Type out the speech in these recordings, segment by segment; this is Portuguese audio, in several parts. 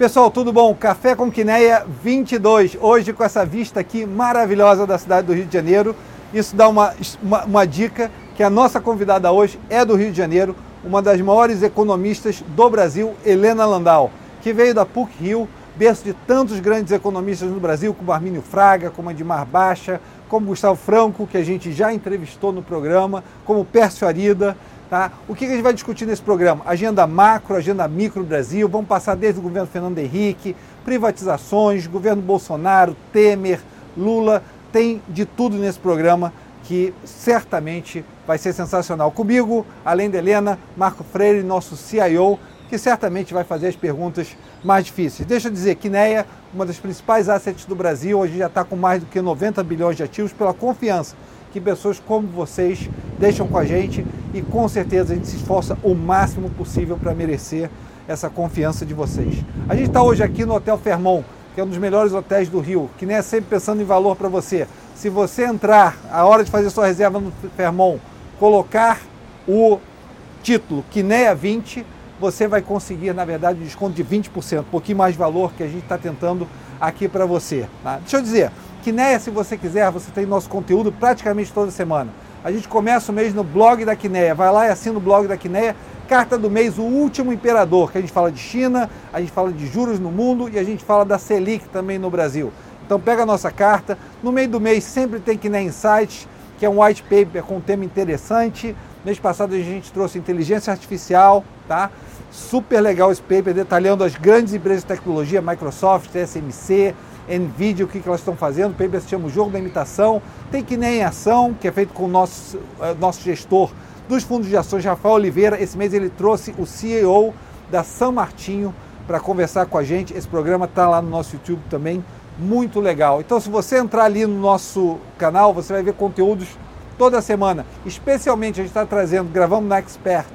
Pessoal, tudo bom? Café com Quineia 22, hoje com essa vista aqui maravilhosa da cidade do Rio de Janeiro. Isso dá uma, uma, uma, dica que a nossa convidada hoje é do Rio de Janeiro, uma das maiores economistas do Brasil, Helena Landau, que veio da PUC Rio, berço de tantos grandes economistas no Brasil, como Armínio Fraga, como Admar Baixa, como Gustavo Franco, que a gente já entrevistou no programa, como Pércio Arida, Tá? O que a gente vai discutir nesse programa? Agenda macro, agenda micro Brasil, vamos passar desde o governo Fernando Henrique, privatizações, governo Bolsonaro, Temer, Lula, tem de tudo nesse programa que certamente vai ser sensacional. Comigo, além da Helena, Marco Freire, nosso CIO, que certamente vai fazer as perguntas mais difíceis. Deixa eu dizer, Quineia, uma das principais assets do Brasil, hoje já está com mais do que 90 bilhões de ativos pela confiança que pessoas como vocês deixam com a gente e com certeza a gente se esforça o máximo possível para merecer essa confiança de vocês. A gente está hoje aqui no Hotel Fermon, que é um dos melhores hotéis do Rio, que nem é sempre pensando em valor para você. Se você entrar, a hora de fazer sua reserva no Fermon, colocar o título Quineia 20, você vai conseguir, na verdade, um desconto de 20%, um pouquinho mais valor que a gente está tentando aqui para você. Tá? Deixa eu dizer, Quineia, se você quiser, você tem nosso conteúdo praticamente toda semana. A gente começa o mês no blog da Quineia. Vai lá e assina o blog da Quineia. Carta do mês, o último imperador, que a gente fala de China, a gente fala de juros no mundo e a gente fala da Selic também no Brasil. Então pega a nossa carta. No meio do mês sempre tem Quineia Insights, que é um white paper com um tema interessante. Mês passado a gente trouxe inteligência artificial, tá? Super legal esse paper, detalhando as grandes empresas de tecnologia, Microsoft, TSMC, NVIDIA, o que, que elas estão fazendo. O se chama o Jogo da Imitação. Tem que nem ação, que é feito com o nosso, uh, nosso gestor dos fundos de ações, Rafael Oliveira. Esse mês ele trouxe o CEO da São Martinho para conversar com a gente. Esse programa está lá no nosso YouTube também, muito legal. Então, se você entrar ali no nosso canal, você vai ver conteúdos toda semana. Especialmente a gente está trazendo, gravamos na Expert,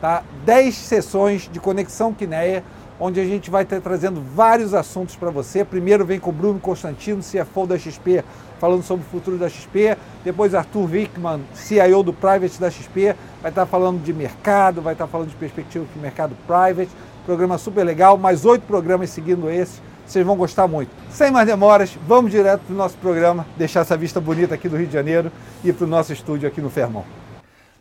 tá? 10 sessões de conexão Quineia onde a gente vai estar trazendo vários assuntos para você. Primeiro vem com o Bruno Constantino, CFO da XP, falando sobre o futuro da XP. Depois Arthur Wickman, CIO do Private da XP, vai estar falando de mercado, vai estar falando de perspectiva de mercado private. Programa super legal, mais oito programas seguindo esse. Vocês vão gostar muito. Sem mais demoras, vamos direto para o nosso programa, deixar essa vista bonita aqui do Rio de Janeiro e para o nosso estúdio aqui no Fermão.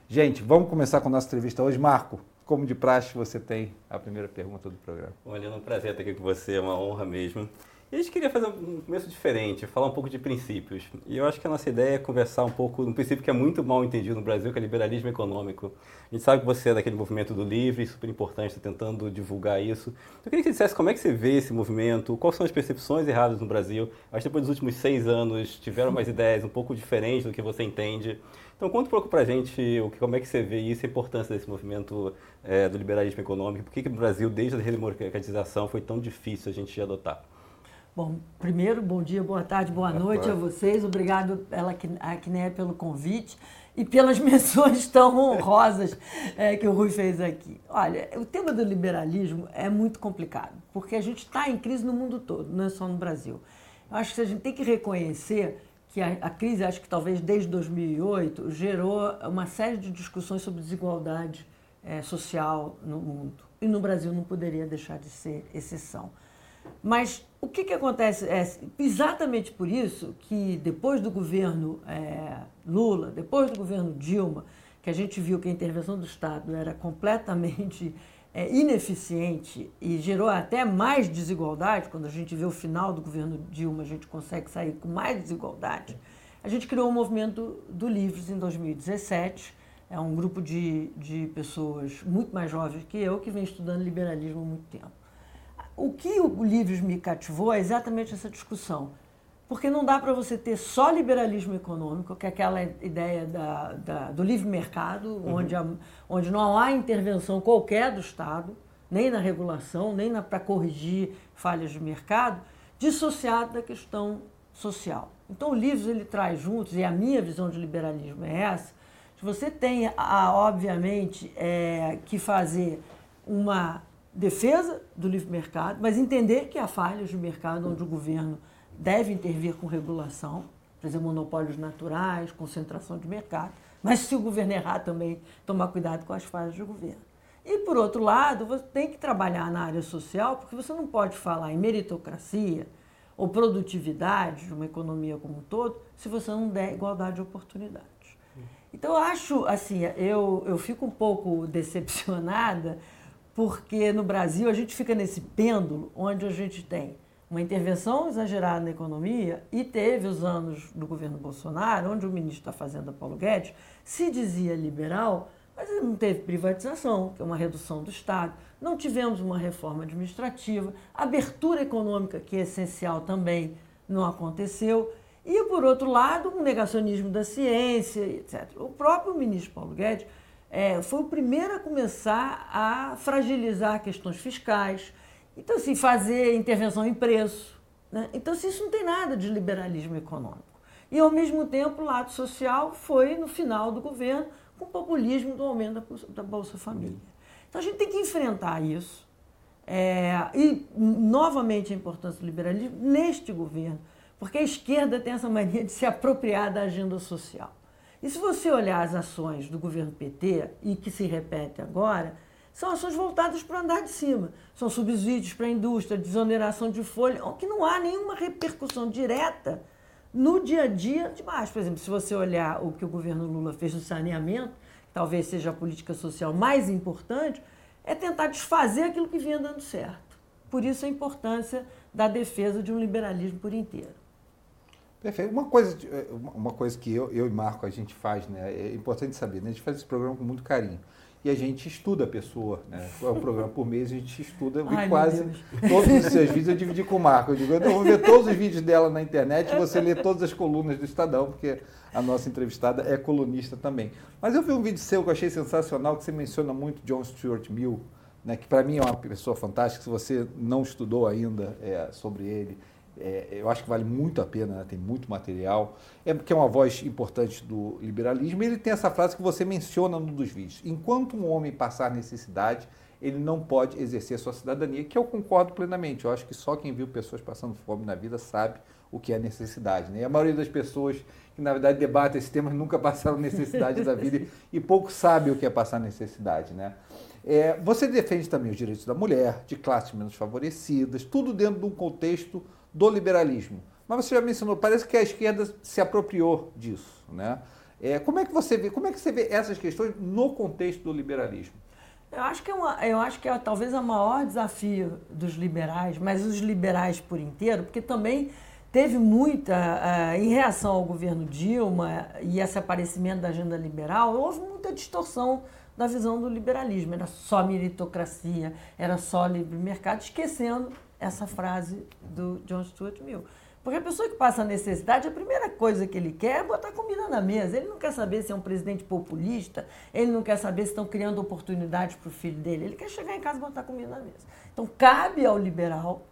Gente, vamos começar com a nossa entrevista hoje. Marco, como de praxe, você tem a primeira pergunta do programa. Olha, é um prazer estar aqui com você, é uma honra mesmo. E a gente queria fazer um começo diferente, falar um pouco de princípios. E eu acho que a nossa ideia é conversar um pouco de um princípio que é muito mal entendido no Brasil, que é liberalismo econômico. A gente sabe que você é daquele movimento do livre, super importante, está tentando divulgar isso. Então, eu queria que você dissesse como é que você vê esse movimento, quais são as percepções erradas no Brasil. Acho que depois dos últimos seis anos tiveram mais ideias um pouco diferentes do que você entende. Então conta um pouco para a gente o, como é que você vê isso, a importância desse movimento é, do liberalismo econômico, por que, que no Brasil, desde a redemocratização, foi tão difícil a gente adotar? Bom, primeiro, bom dia, boa tarde, boa noite a vocês. Obrigado pela Acne pelo convite e pelas menções tão honrosas é, que o Rui fez aqui. Olha, o tema do liberalismo é muito complicado, porque a gente está em crise no mundo todo, não é só no Brasil. Eu acho que a gente tem que reconhecer que a, a, crise, acho que talvez desde 2008, gerou uma série de discussões sobre desigualdade é, social no mundo. E no Brasil não poderia deixar de ser exceção. Mas o que, que acontece é exatamente por isso que depois do governo é, Lula, depois do governo Dilma, que a gente viu que a intervenção do Estado era completamente é, ineficiente e gerou até mais desigualdade, quando a gente vê o final do governo Dilma, a gente consegue sair com mais desigualdade, a gente criou o um movimento do Livres em 2017. É um grupo de, de pessoas muito mais jovens que eu que vem estudando liberalismo há muito tempo. O que o Livres me cativou é exatamente essa discussão. Porque não dá para você ter só liberalismo econômico, que é aquela ideia da, da do livre mercado, uhum. onde, a, onde não há intervenção qualquer do Estado, nem na regulação, nem para corrigir falhas de mercado, dissociado da questão social. Então o Livres ele traz juntos, e a minha visão de liberalismo é essa, que você tem, a, obviamente, é, que fazer uma defesa do livre mercado, mas entender que há falhas de mercado onde o governo deve intervir com regulação, por exemplo, monopólios naturais, concentração de mercado, mas se o governo errar também, tomar cuidado com as falhas do governo. E, por outro lado, você tem que trabalhar na área social, porque você não pode falar em meritocracia ou produtividade de uma economia como um todo se você não der igualdade de oportunidades. Então, eu acho, assim, eu, eu fico um pouco decepcionada, porque no Brasil a gente fica nesse pêndulo onde a gente tem uma intervenção exagerada na economia e teve os anos do governo Bolsonaro, onde o ministro da Fazenda, Paulo Guedes, se dizia liberal, mas não teve privatização, que é uma redução do Estado, não tivemos uma reforma administrativa, abertura econômica, que é essencial também, não aconteceu. E, por outro lado, um negacionismo da ciência, etc. O próprio ministro Paulo Guedes é, foi o primeiro a começar a fragilizar questões fiscais, então, assim, fazer intervenção em preço. Né? Então, assim, isso não tem nada de liberalismo econômico. E, ao mesmo tempo, o lado social foi, no final do governo, com o populismo do aumento da Bolsa Família. Então a gente tem que enfrentar isso. É, e, novamente, a importância do liberalismo neste governo, porque a esquerda tem essa mania de se apropriar da agenda social. E se você olhar as ações do governo PT, e que se repete agora, são ações voltadas para o andar de cima. São subsídios para a indústria, desoneração de folha, que não há nenhuma repercussão direta no dia a dia de baixo. Por exemplo, se você olhar o que o governo Lula fez no saneamento, talvez seja a política social mais importante, é tentar desfazer aquilo que vinha dando certo. Por isso a importância da defesa de um liberalismo por inteiro. Perfeito. Uma coisa, eh, uma coisa que eu, eu e Marco a gente faz, né? É importante saber, né? A gente faz esse programa com muito carinho e a gente estuda a pessoa. Né? É um programa por mês, a gente estuda Ai, quase todos os seus vídeos. Eu dividi com o Marco. Eu digo, eu vou ver todos os vídeos dela na internet e você lê todas as colunas do Estadão, porque a nossa entrevistada é colunista também. Mas eu vi um vídeo seu que eu achei sensacional, que você menciona muito John Stuart Mill, né, que para mim é uma pessoa fantástica. Se você não estudou ainda é, sobre ele, é, eu acho que vale muito a pena, né? tem muito material. É porque é uma voz importante do liberalismo. E ele tem essa frase que você menciona num dos vídeos: enquanto um homem passar necessidade, ele não pode exercer sua cidadania, que eu concordo plenamente. Eu acho que só quem viu pessoas passando fome na vida sabe o que é necessidade. Né? E a maioria das pessoas que, na verdade, debatem esse tema nunca passaram necessidade da vida e pouco sabe o que é passar necessidade. Né? É, você defende também os direitos da mulher, de classes menos favorecidas, tudo dentro de um contexto do liberalismo. Mas você já mencionou, parece que a esquerda se apropriou disso, né? É, como é que você vê, como é que você vê essas questões no contexto do liberalismo? Eu acho que é, uma, eu acho que é talvez o maior desafio dos liberais, mas os liberais por inteiro, porque também teve muita, uh, em reação ao governo Dilma e esse aparecimento da agenda liberal, houve muita distorção da visão do liberalismo. Era só meritocracia, era só livre mercado, esquecendo essa frase do John Stuart Mill. Porque a pessoa que passa necessidade, a primeira coisa que ele quer é botar comida na mesa. Ele não quer saber se é um presidente populista, ele não quer saber se estão criando oportunidades para o filho dele. Ele quer chegar em casa e botar comida na mesa. Então, cabe ao liberal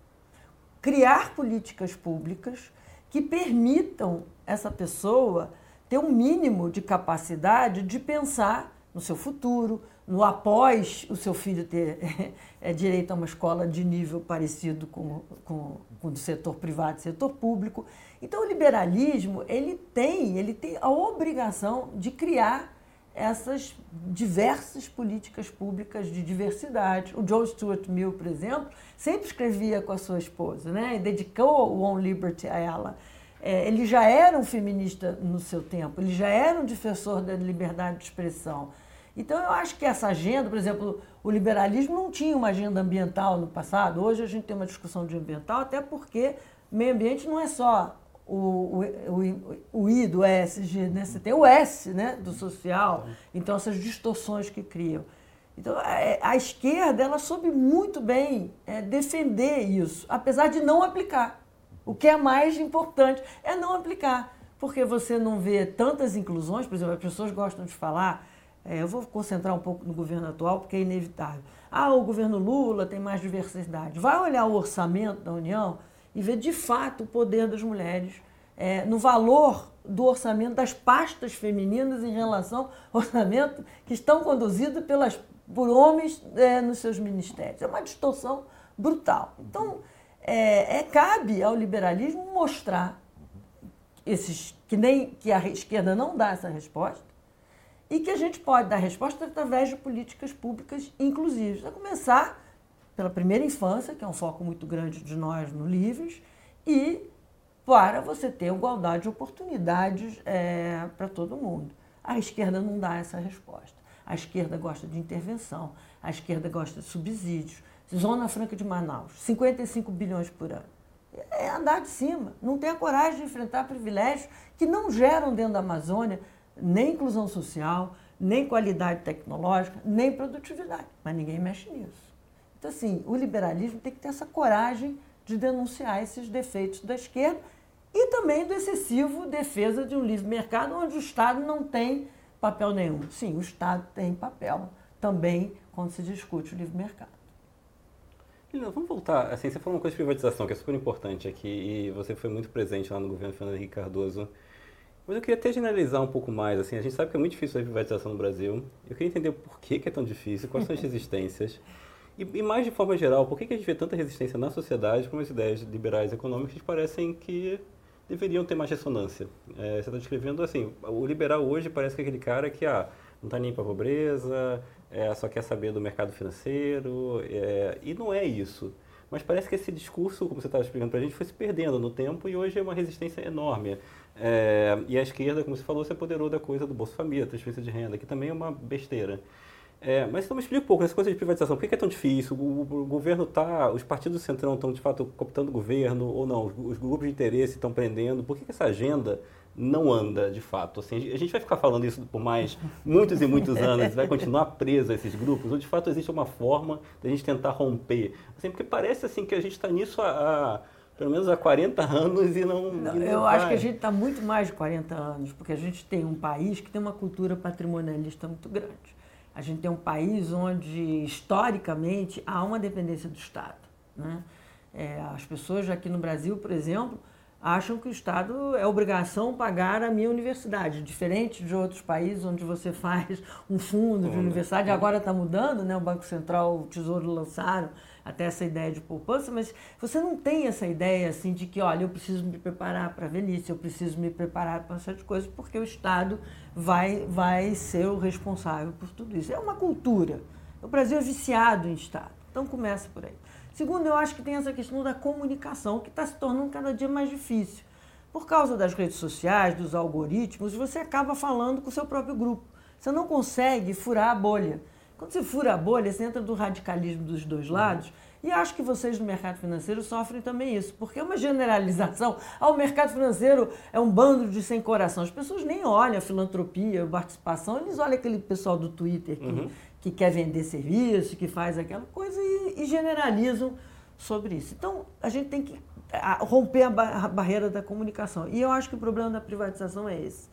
criar políticas públicas que permitam essa pessoa ter um mínimo de capacidade de pensar no seu futuro, no após o seu filho ter é, direito a uma escola de nível parecido com, com, com o do setor privado e setor público. Então, o liberalismo ele tem, ele tem a obrigação de criar essas diversas políticas públicas de diversidade. O John Stuart Mill, por exemplo, sempre escrevia com a sua esposa, né? E dedicou o On Liberty a ela. É, ele já era um feminista no seu tempo, ele já era um defensor da liberdade de expressão. Então, eu acho que essa agenda, por exemplo, o liberalismo não tinha uma agenda ambiental no passado. Hoje a gente tem uma discussão de ambiental, até porque meio ambiente não é só o, o, o, o I do ESG, né? você tem o S né? do social. Então, essas distorções que criam. Então, a, é, a esquerda ela soube muito bem é, defender isso, apesar de não aplicar. O que é mais importante é não aplicar, porque você não vê tantas inclusões, por exemplo, as pessoas gostam de falar é, eu vou concentrar um pouco no governo atual, porque é inevitável. Ah, o governo Lula tem mais diversidade. Vai olhar o orçamento da União e ver de fato o poder das mulheres é, no valor do orçamento das pastas femininas em relação ao orçamento que estão conduzidos pelas, por homens é, nos seus ministérios. É uma distorção brutal. Então, é, é, cabe ao liberalismo mostrar esses que nem que a esquerda não dá essa resposta e que a gente pode dar resposta através de políticas públicas inclusivas. A começar pela primeira infância, que é um foco muito grande de nós no Livres, e para você ter igualdade de oportunidades é, para todo mundo. A esquerda não dá essa resposta. A esquerda gosta de intervenção, a esquerda gosta de subsídios. Zona Franca de Manaus, 55 bilhões por ano. É andar de cima. Não tem a coragem de enfrentar privilégios que não geram dentro da Amazônia nem inclusão social, nem qualidade tecnológica, nem produtividade. Mas ninguém mexe nisso. Então, assim, o liberalismo tem que ter essa coragem de denunciar esses defeitos da esquerda e também do excessivo defesa de um livre mercado onde o Estado não tem papel nenhum. Sim, o Estado tem papel também quando se discute o livre mercado. Lilian, vamos voltar. Assim, você falou uma coisa de privatização que é super importante aqui e você foi muito presente lá no governo Fernando Henrique Cardoso. Mas eu queria até generalizar um pouco mais. Assim, a gente sabe que é muito difícil a privatização no Brasil. Eu queria entender por que, que é tão difícil, quais são as resistências. E, e, mais de forma geral, por que, que a gente vê tanta resistência na sociedade com as ideias liberais econômicas que parecem que deveriam ter mais ressonância? É, você está descrevendo assim, o liberal hoje parece que é aquele cara que ah, não está nem para a pobreza, é, só quer saber do mercado financeiro, é, e não é isso. Mas parece que esse discurso, como você estava explicando para a gente, foi se perdendo no tempo e hoje é uma resistência enorme. É, e a esquerda, como você falou, se apoderou da coisa do Bolsa Família, transferência de renda, que também é uma besteira. É, mas então me explica um pouco essa coisa de privatização. Por que é tão difícil? O, o, governo está, os partidos do centrão estão de fato cooptando o governo ou não? Os, os grupos de interesse estão prendendo? Por que, que essa agenda não anda de fato? Assim, a gente vai ficar falando isso por mais muitos e muitos anos, vai continuar preso a esses grupos? Ou de fato existe uma forma de a gente tentar romper? Assim, porque parece assim que a gente está nisso há, há pelo menos há 40 anos e não. não e não eu vai. acho que a gente está muito mais de 40 anos, porque a gente tem um país que tem uma cultura patrimonialista muito grande. A gente tem um país onde, historicamente, há uma dependência do Estado. Né? É, as pessoas aqui no Brasil, por exemplo, acham que o Estado é obrigação pagar a minha universidade, diferente de outros países onde você faz um fundo de universidade. Agora está mudando, né? o Banco Central, o Tesouro lançaram até essa ideia de poupança, mas você não tem essa ideia assim de que, olha, eu preciso me preparar para a velhice, eu preciso me preparar para certas coisas, porque o Estado vai, vai ser o responsável por tudo isso. É uma cultura. O Brasil é viciado em Estado. Então começa por aí. Segundo, eu acho que tem essa questão da comunicação, que está se tornando cada dia mais difícil. Por causa das redes sociais, dos algoritmos, você acaba falando com o seu próprio grupo. Você não consegue furar a bolha. Quando você fura a bolha, você entra do radicalismo dos dois lados. E acho que vocês do mercado financeiro sofrem também isso, porque é uma generalização. Ah, o mercado financeiro é um bando de sem coração. As pessoas nem olham a filantropia, a participação, eles olham aquele pessoal do Twitter que, uhum. que quer vender serviço, que faz aquela coisa e, e generalizam sobre isso. Então, a gente tem que romper a barreira da comunicação. E eu acho que o problema da privatização é esse.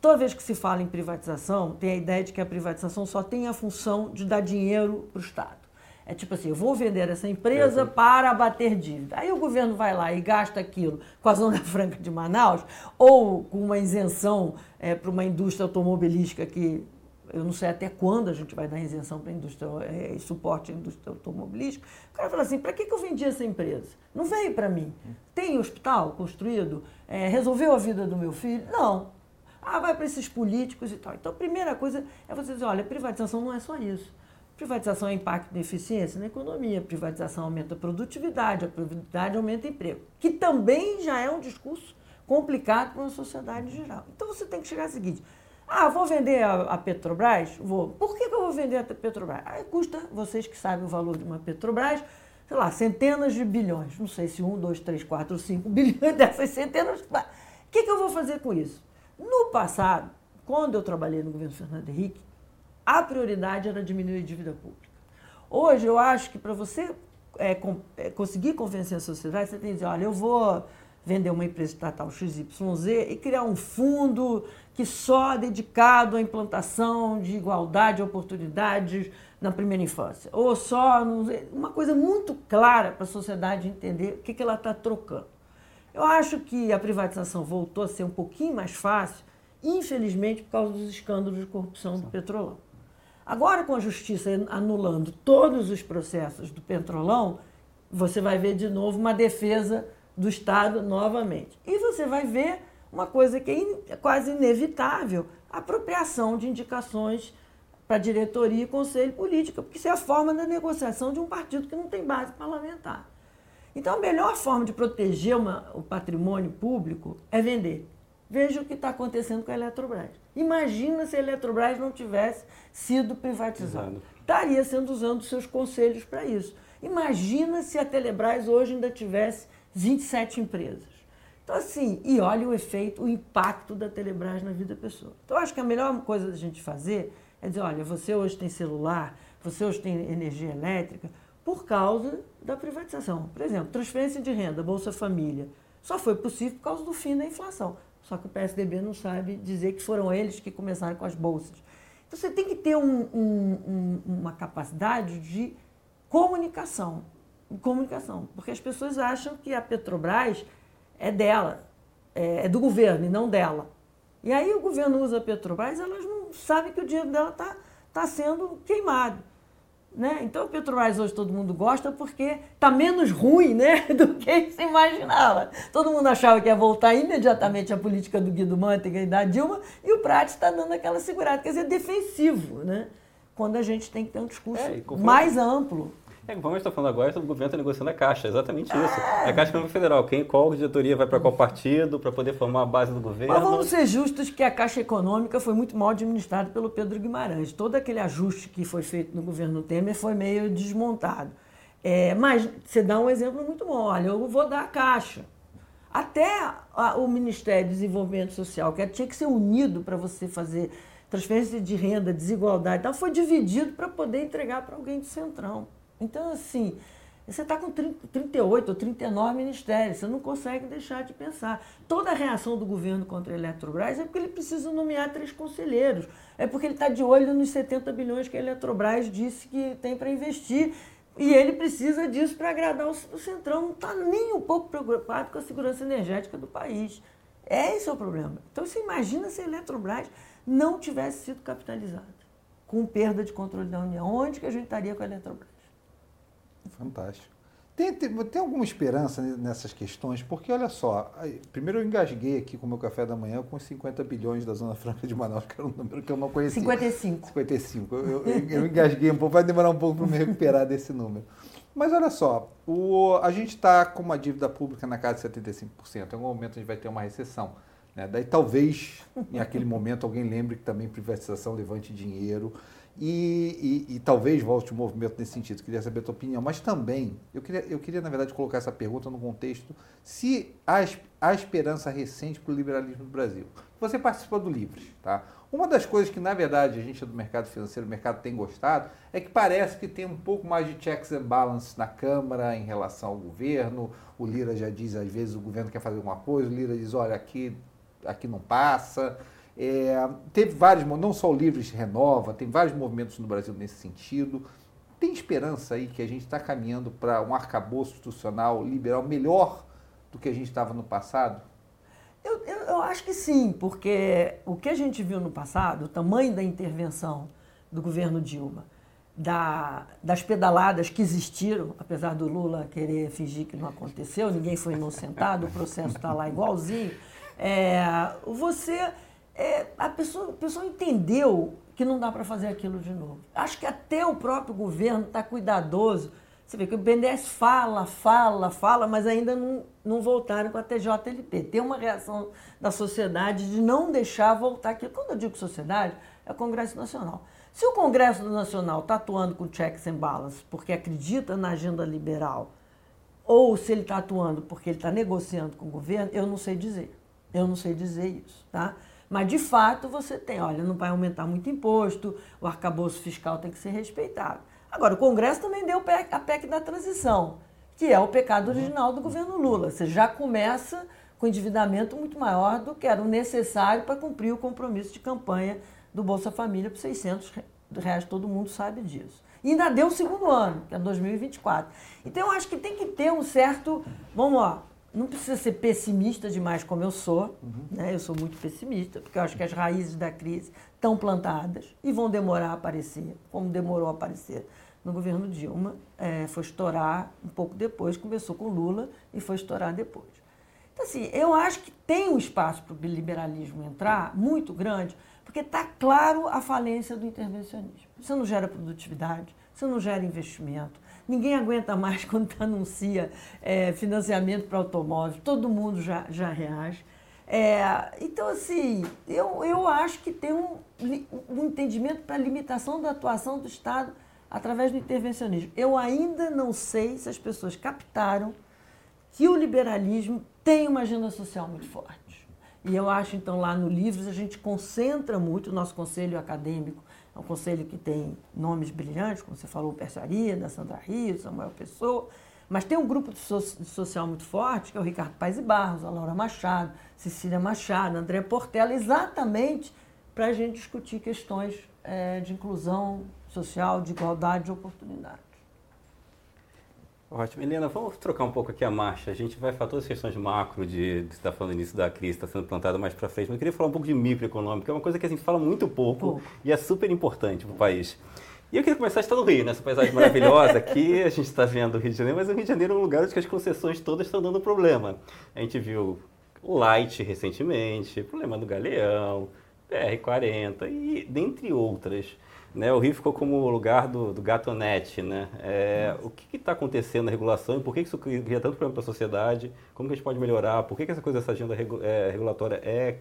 Toda vez que se fala em privatização, tem a ideia de que a privatização só tem a função de dar dinheiro para o Estado. É tipo assim, eu vou vender essa empresa é, para abater dívida. Aí o governo vai lá e gasta aquilo com a Zona Franca de Manaus ou com uma isenção é, para uma indústria automobilística que eu não sei até quando a gente vai dar isenção para a indústria é, e suporte à indústria automobilística. O cara fala assim, para que, que eu vendi essa empresa? Não veio para mim. Tem hospital construído? É, resolveu a vida do meu filho? Não. Ah, vai para esses políticos e tal. Então, a primeira coisa é você dizer, olha, privatização não é só isso. Privatização é impacto de eficiência na economia, privatização aumenta a produtividade, a produtividade aumenta emprego, que também já é um discurso complicado para uma sociedade em geral. Então você tem que chegar ao seguinte: ah, vou vender a, Petrobras? Vou. Por que, que, eu vou vender a Petrobras? Ah, custa, vocês que sabem o valor de uma Petrobras, sei lá, centenas de bilhões. Não sei se um, dois, três, quatro, cinco bilhões dessas centenas. O que, que eu vou fazer com isso? No passado, quando eu trabalhei no governo Fernando Henrique, a prioridade era diminuir a dívida pública. Hoje, eu acho que para você é, com, é, conseguir convencer a sociedade, você tem que dizer, olha, eu vou vender uma empresa estatal XYZ e criar um fundo que só é dedicado à implantação de igualdade de oportunidades na primeira infância. Ou só uma coisa muito clara para a sociedade entender o que, que ela está trocando. Eu acho que a privatização voltou a ser um pouquinho mais fácil, infelizmente, por causa dos escândalos de corrupção do Petrolão. Agora, com a justiça anulando todos os processos do Petrolão, você vai ver de novo uma defesa do Estado novamente. E você vai ver uma coisa que é, quase inevitável, a apropriação de indicações para diretoria e conselho político, porque isso é a forma da negociação de um partido que não tem base parlamentar. Então, a melhor forma de proteger uma, o patrimônio público é vender. Veja o que está acontecendo com a Eletrobras. Imagina se a Eletrobras não tivesse sido privatizada. Estaria sendo usando seus conselhos para isso. Imagina se a Telebrás hoje ainda tivesse 27 empresas. Então, assim, e olha o efeito, o impacto da Telebrás na vida da pessoa. Então, acho que a melhor coisa da gente fazer é dizer, olha, você hoje tem celular, você hoje tem energia elétrica, por causa da privatização. Por exemplo, transferência de renda, Bolsa Família, só foi possível por causa do fim da inflação. Só que o PSDB não sabe dizer que foram eles que começaram com as bolsas. Então você tem que ter um, um, um, uma capacidade de comunicação. Comunicação. Porque as pessoas acham que a Petrobras é dela, é, é do governo e não dela. E aí o governo usa a Petrobras, elas não sabem que o dinheiro dela está tá sendo queimado. Né? Então, a Petrobras hoje todo mundo gosta porque está menos ruim né, do que se imaginava. Todo mundo achava que ia voltar imediatamente à política do Guido Mantega e da Dilma, e o Prat está dando aquela segurada, quer dizer, defensivo, né? quando a gente tem que ter um discurso é, mais amplo. É, como a gente está falando agora, o governo está negociando a Caixa, exatamente isso. É. A Caixa Econômica Federal, quem, qual diretoria vai para qual partido, para poder formar a base do governo. Mas vamos ser justos que a Caixa Econômica foi muito mal administrada pelo Pedro Guimarães. Todo aquele ajuste que foi feito no governo Temer foi meio desmontado. É, mas você dá um exemplo muito bom. Olha, eu vou dar a Caixa. Até a, o Ministério do Desenvolvimento Social, que tinha que ser unido para você fazer transferência de renda, desigualdade, tal, foi dividido para poder entregar para alguém do Centrão. Então, assim, você está com 30, 38 ou 39 ministérios, você não consegue deixar de pensar. Toda a reação do governo contra a Eletrobras é porque ele precisa nomear três conselheiros. É porque ele está de olho nos 70 bilhões que a Eletrobras disse que tem para investir. E ele precisa disso para agradar o, Centrão. Não está nem um pouco preocupado com a segurança energética do país. Esse é o problema. Então, você imagina se a Eletrobras não tivesse sido capitalizada, com perda de controle da União. Onde que a gente estaria com a Eletrobras? Fantástico. Tem, tem, tem, alguma esperança nessas questões? Porque, olha só, primeiro eu engasguei aqui com o meu café da manhã com os 50 bilhões da Zona Franca de Manaus, que era um número que eu não conhecia. 55. 55. Eu, eu, eu engasguei um pouco, vai demorar um pouco para me recuperar desse número. Mas olha só, o, a gente está com uma dívida pública na casa de 75%. Em algum momento a gente vai ter uma recessão. Né? Daí talvez, em aquele momento, alguém lembre que também privatização levante dinheiro. E, e, e, talvez volte o movimento nesse sentido. Queria saber a tua opinião. Mas também, eu queria, eu queria, na verdade, colocar essa pergunta no contexto se há, há esperança recente para o liberalismo do Brasil. Você participou do Livres, tá? Uma das coisas que, na verdade, a gente do mercado financeiro, o mercado tem gostado, é que parece que tem um pouco mais de checks and balances na Câmara em relação ao governo. O Lira já diz, às vezes, o governo quer fazer alguma coisa, o Lira diz, olha, aqui, aqui não passa. É, teve vários, não só o Livres renova, tem vários movimentos no Brasil nesse sentido. Tem esperança aí que a gente está caminhando para um arcabouço institucional liberal melhor do que a gente estava no passado? Eu, eu, eu, acho que sim, porque o que a gente viu no passado, o tamanho da intervenção do governo Dilma, da, das pedaladas que existiram, apesar do Lula querer fingir que não aconteceu, ninguém foi inocentado, o processo está lá igualzinho. É, você é, a, pessoa, a pessoa entendeu que não dá para fazer aquilo de novo. Acho que até o próprio governo está cuidadoso. Você vê que o BNDES fala, fala, fala, mas ainda não, não voltaram com a TJLP. Tem uma reação da sociedade de não deixar voltar aquilo. Quando eu digo sociedade, é o Congresso Nacional. Se o Congresso Nacional está atuando com checks and balances porque acredita na agenda liberal, ou se ele está atuando porque ele está negociando com o governo, eu não sei dizer. Eu não sei dizer isso, tá? Mas, de fato, você tem, olha, não vai aumentar muito imposto, o arcabouço fiscal tem que ser respeitado. Agora, o Congresso também deu a PEC da transição, que é o pecado original do governo Lula. Você já começa com endividamento muito maior do que era o necessário para cumprir o compromisso de campanha do Bolsa Família por 600 reais, todo mundo sabe disso. E ainda deu o segundo ano, que é 2024. Então, eu acho que tem que ter um certo, vamos lá, não precisa ser pessimista demais como eu sou, uhum. né? eu sou muito pessimista, porque eu acho que as raízes da crise estão plantadas e vão demorar a aparecer, como demorou a aparecer no governo Dilma, é, foi estourar um pouco depois, começou com Lula e foi estourar depois. Então, assim, eu acho que tem um espaço para o liberalismo entrar muito grande, porque está claro a falência do intervencionismo. Você não gera produtividade, você não gera investimento, ninguém aguenta mais quando anuncia é, financiamento para automóveis, todo mundo já, já reage. É, então, assim, eu, eu acho que tem um, um entendimento para a limitação da atuação do Estado através do intervencionismo. Eu ainda não sei se as pessoas captaram que o liberalismo tem uma agenda social muito forte. E eu acho, então, lá no Livros, a gente concentra muito, o nosso conselho acadêmico é um conselho que tem nomes brilhantes, como você falou, Persuaria, da Sandra Rio, Samuel Pessoa, mas tem um grupo social muito forte, que é o Ricardo Paes e Barros, a Laura Machado, Cecília Machado, André Portela, exatamente para a gente discutir questões é, de inclusão social, de igualdade de oportunidades. Ótimo. Helena, vamos trocar um pouco aqui a marcha. A gente vai falar todas as questões macro de, de você está falando início da crise, está sendo plantada mais para frente, mas eu queria falar um pouco de microeconômica, é uma coisa que a gente fala muito pouco, pouco. e é super importante para o país. E eu queria começar, a estar no Rio, nessa paisagem maravilhosa aqui, a gente está vendo o Rio de Janeiro, mas o Rio de Janeiro é um lugar onde as concessões todas estão dando problema. A gente viu o Light recentemente, problema do Galeão, PR-40 e dentre outras. Né, o Rio ficou como o lugar do, do gatonete. Né? É, o que está acontecendo na regulação e por que isso cria tanto problema para a sociedade? Como que a gente pode melhorar? Por que, que essa coisa, essa agenda regu, é, regulatória é,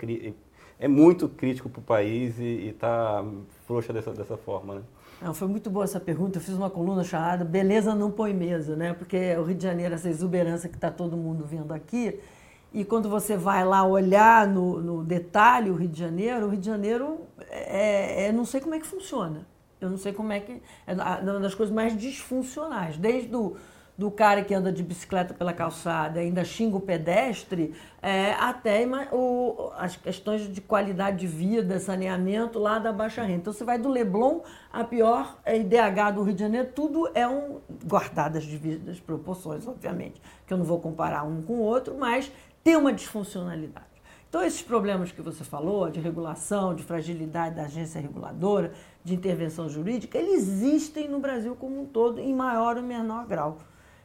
é muito crítico para o país e está frouxa dessa, dessa forma? Né? Não, foi muito boa essa pergunta. Eu fiz uma coluna chamada Beleza não põe mesa, né? porque o Rio de Janeiro, essa exuberância que está todo mundo vendo aqui, e quando você vai lá olhar no, no detalhe o Rio de Janeiro, o Rio de Janeiro é, é, não sei como é que funciona. Eu não sei como é que. É uma das coisas mais disfuncionais. Desde o do cara que anda de bicicleta pela calçada ainda xinga o pedestre, é, até o, as questões de qualidade de vida, saneamento lá da Baixa Renda. Então você vai do Leblon a pior IDH do Rio de Janeiro, tudo é um. guardadas as devidas proporções, obviamente, que eu não vou comparar um com o outro, mas tem uma disfuncionalidade. Então, esses problemas que você falou, de regulação, de fragilidade da agência reguladora, de intervenção jurídica, eles existem no Brasil como um todo, em maior ou menor grau.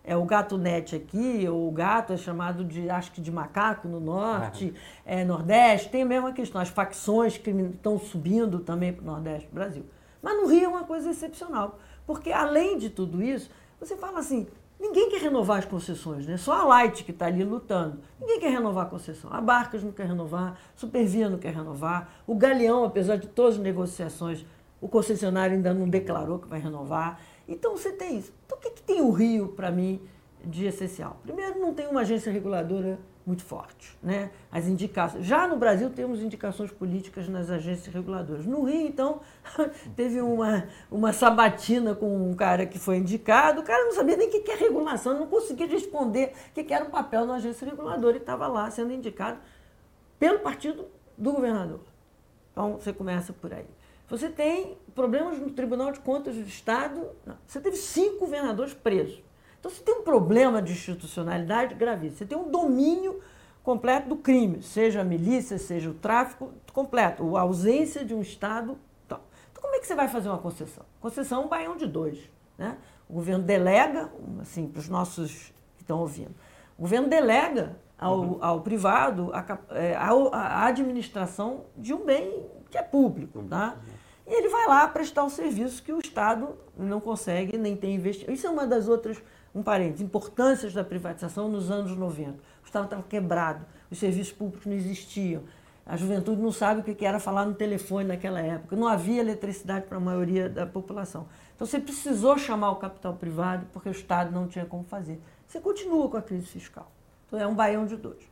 É o gato net aqui, o gato é chamado de, acho que de macaco no norte, é, nordeste, tem a mesma questão. As facções que estão subindo também para o nordeste do Brasil. Mas no Rio é uma coisa excepcional, porque além de tudo isso, você fala assim, Ninguém quer renovar as concessões, né? Só a Light que está ali lutando. Ninguém quer renovar a concessão. A Barcas não quer renovar, Supervia não quer renovar. O Galeão, apesar de todas as negociações, o concessionário ainda não declarou que vai renovar. Então você tem isso. Então o que, que tem o Rio para mim de essencial? Primeiro, não tem uma agência reguladora muito forte. Né? As indicações. Já no Brasil temos indicações políticas nas agências reguladoras. No Rio, então, teve uma, uma sabatina com um cara que foi indicado, o cara não sabia nem o que é regulação, não conseguia responder o que era o papel da agência reguladora e estava lá sendo indicado pelo partido do governador. Então, você começa por aí. Você tem problemas no Tribunal de Contas do Estado. Não. Você teve cinco governadores presos. Então você tem um problema de institucionalidade gravíssimo. Você tem um domínio completo do crime, seja a milícia, seja o tráfico completo, a ausência de um Estado. Então, então como é que você vai fazer uma concessão? Concessão é um baião de dois. Né? O governo delega, assim, para os nossos que estão ouvindo, o governo delega ao, uhum. ao privado a, é, a, a, administração de um bem que é público. Tá? E ele vai lá prestar o serviço que o Estado não consegue nem tem investimento. Isso é uma das outras um parênteses, importâncias da privatização nos anos 90. O Estado estava quebrado, os serviços públicos não existiam. A juventude não sabe o que era falar no telefone naquela época. Não havia eletricidade para a maioria da população. Então você precisou chamar o capital privado porque o Estado não tinha como fazer. Você continua com a crise fiscal. Então é um baião de dois.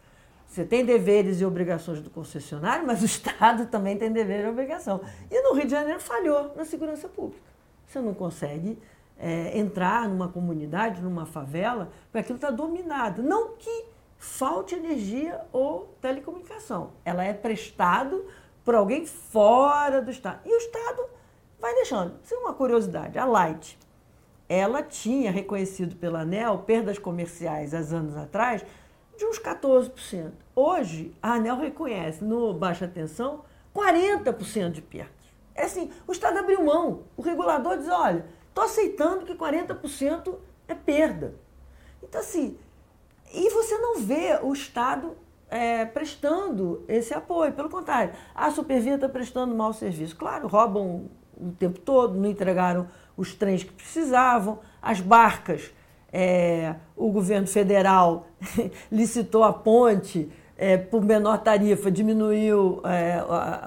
Você tem deveres e obrigações do concessionário, mas o Estado também tem dever e obrigação. E no Rio de Janeiro falhou na segurança pública. Você não consegue é, entrar numa comunidade, numa favela, porque aquilo está dominado. Não que falte energia ou telecomunicação. Ela é prestado por alguém fora do Estado. E o Estado vai deixando. Isso é uma curiosidade. A Light, ela tinha reconhecido pela ANEL perdas comerciais há anos atrás de uns 14%. Hoje, a ANEL reconhece no baixa tensão 40% de perdas. É assim, o Estado abriu mão. O regulador diz, olha, Estou aceitando que 40% é perda. Então, assim, e você não vê o Estado é, prestando esse apoio. Pelo contrário, a Supervia está prestando mau serviço. Claro, roubam o tempo todo, não entregaram os trens que precisavam, as barcas, é, o governo federal licitou a ponte é, por menor tarifa, diminuiu é,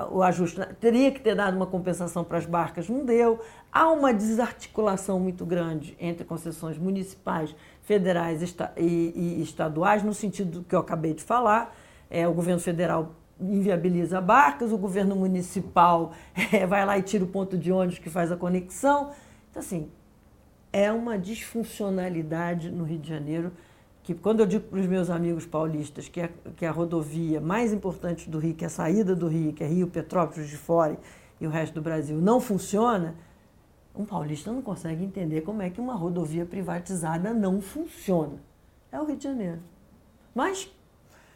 o ajuste. Teria que ter dado uma compensação para as barcas, não deu. Há uma desarticulação muito grande entre concessões municipais, federais e, estaduais, no sentido que eu acabei de falar. É, o governo federal inviabiliza barcas, o governo municipal é, vai lá e tira o ponto de ônibus que faz a conexão. Então, assim, é uma disfuncionalidade no Rio de Janeiro que quando eu digo para os meus amigos paulistas que a, que a rodovia mais importante do Rio, que é a saída do Rio, que é Rio, Petrópolis de Fora e o resto do Brasil, não funciona, um paulista não consegue entender como é que uma rodovia privatizada não funciona. É o Rio de Janeiro. Mas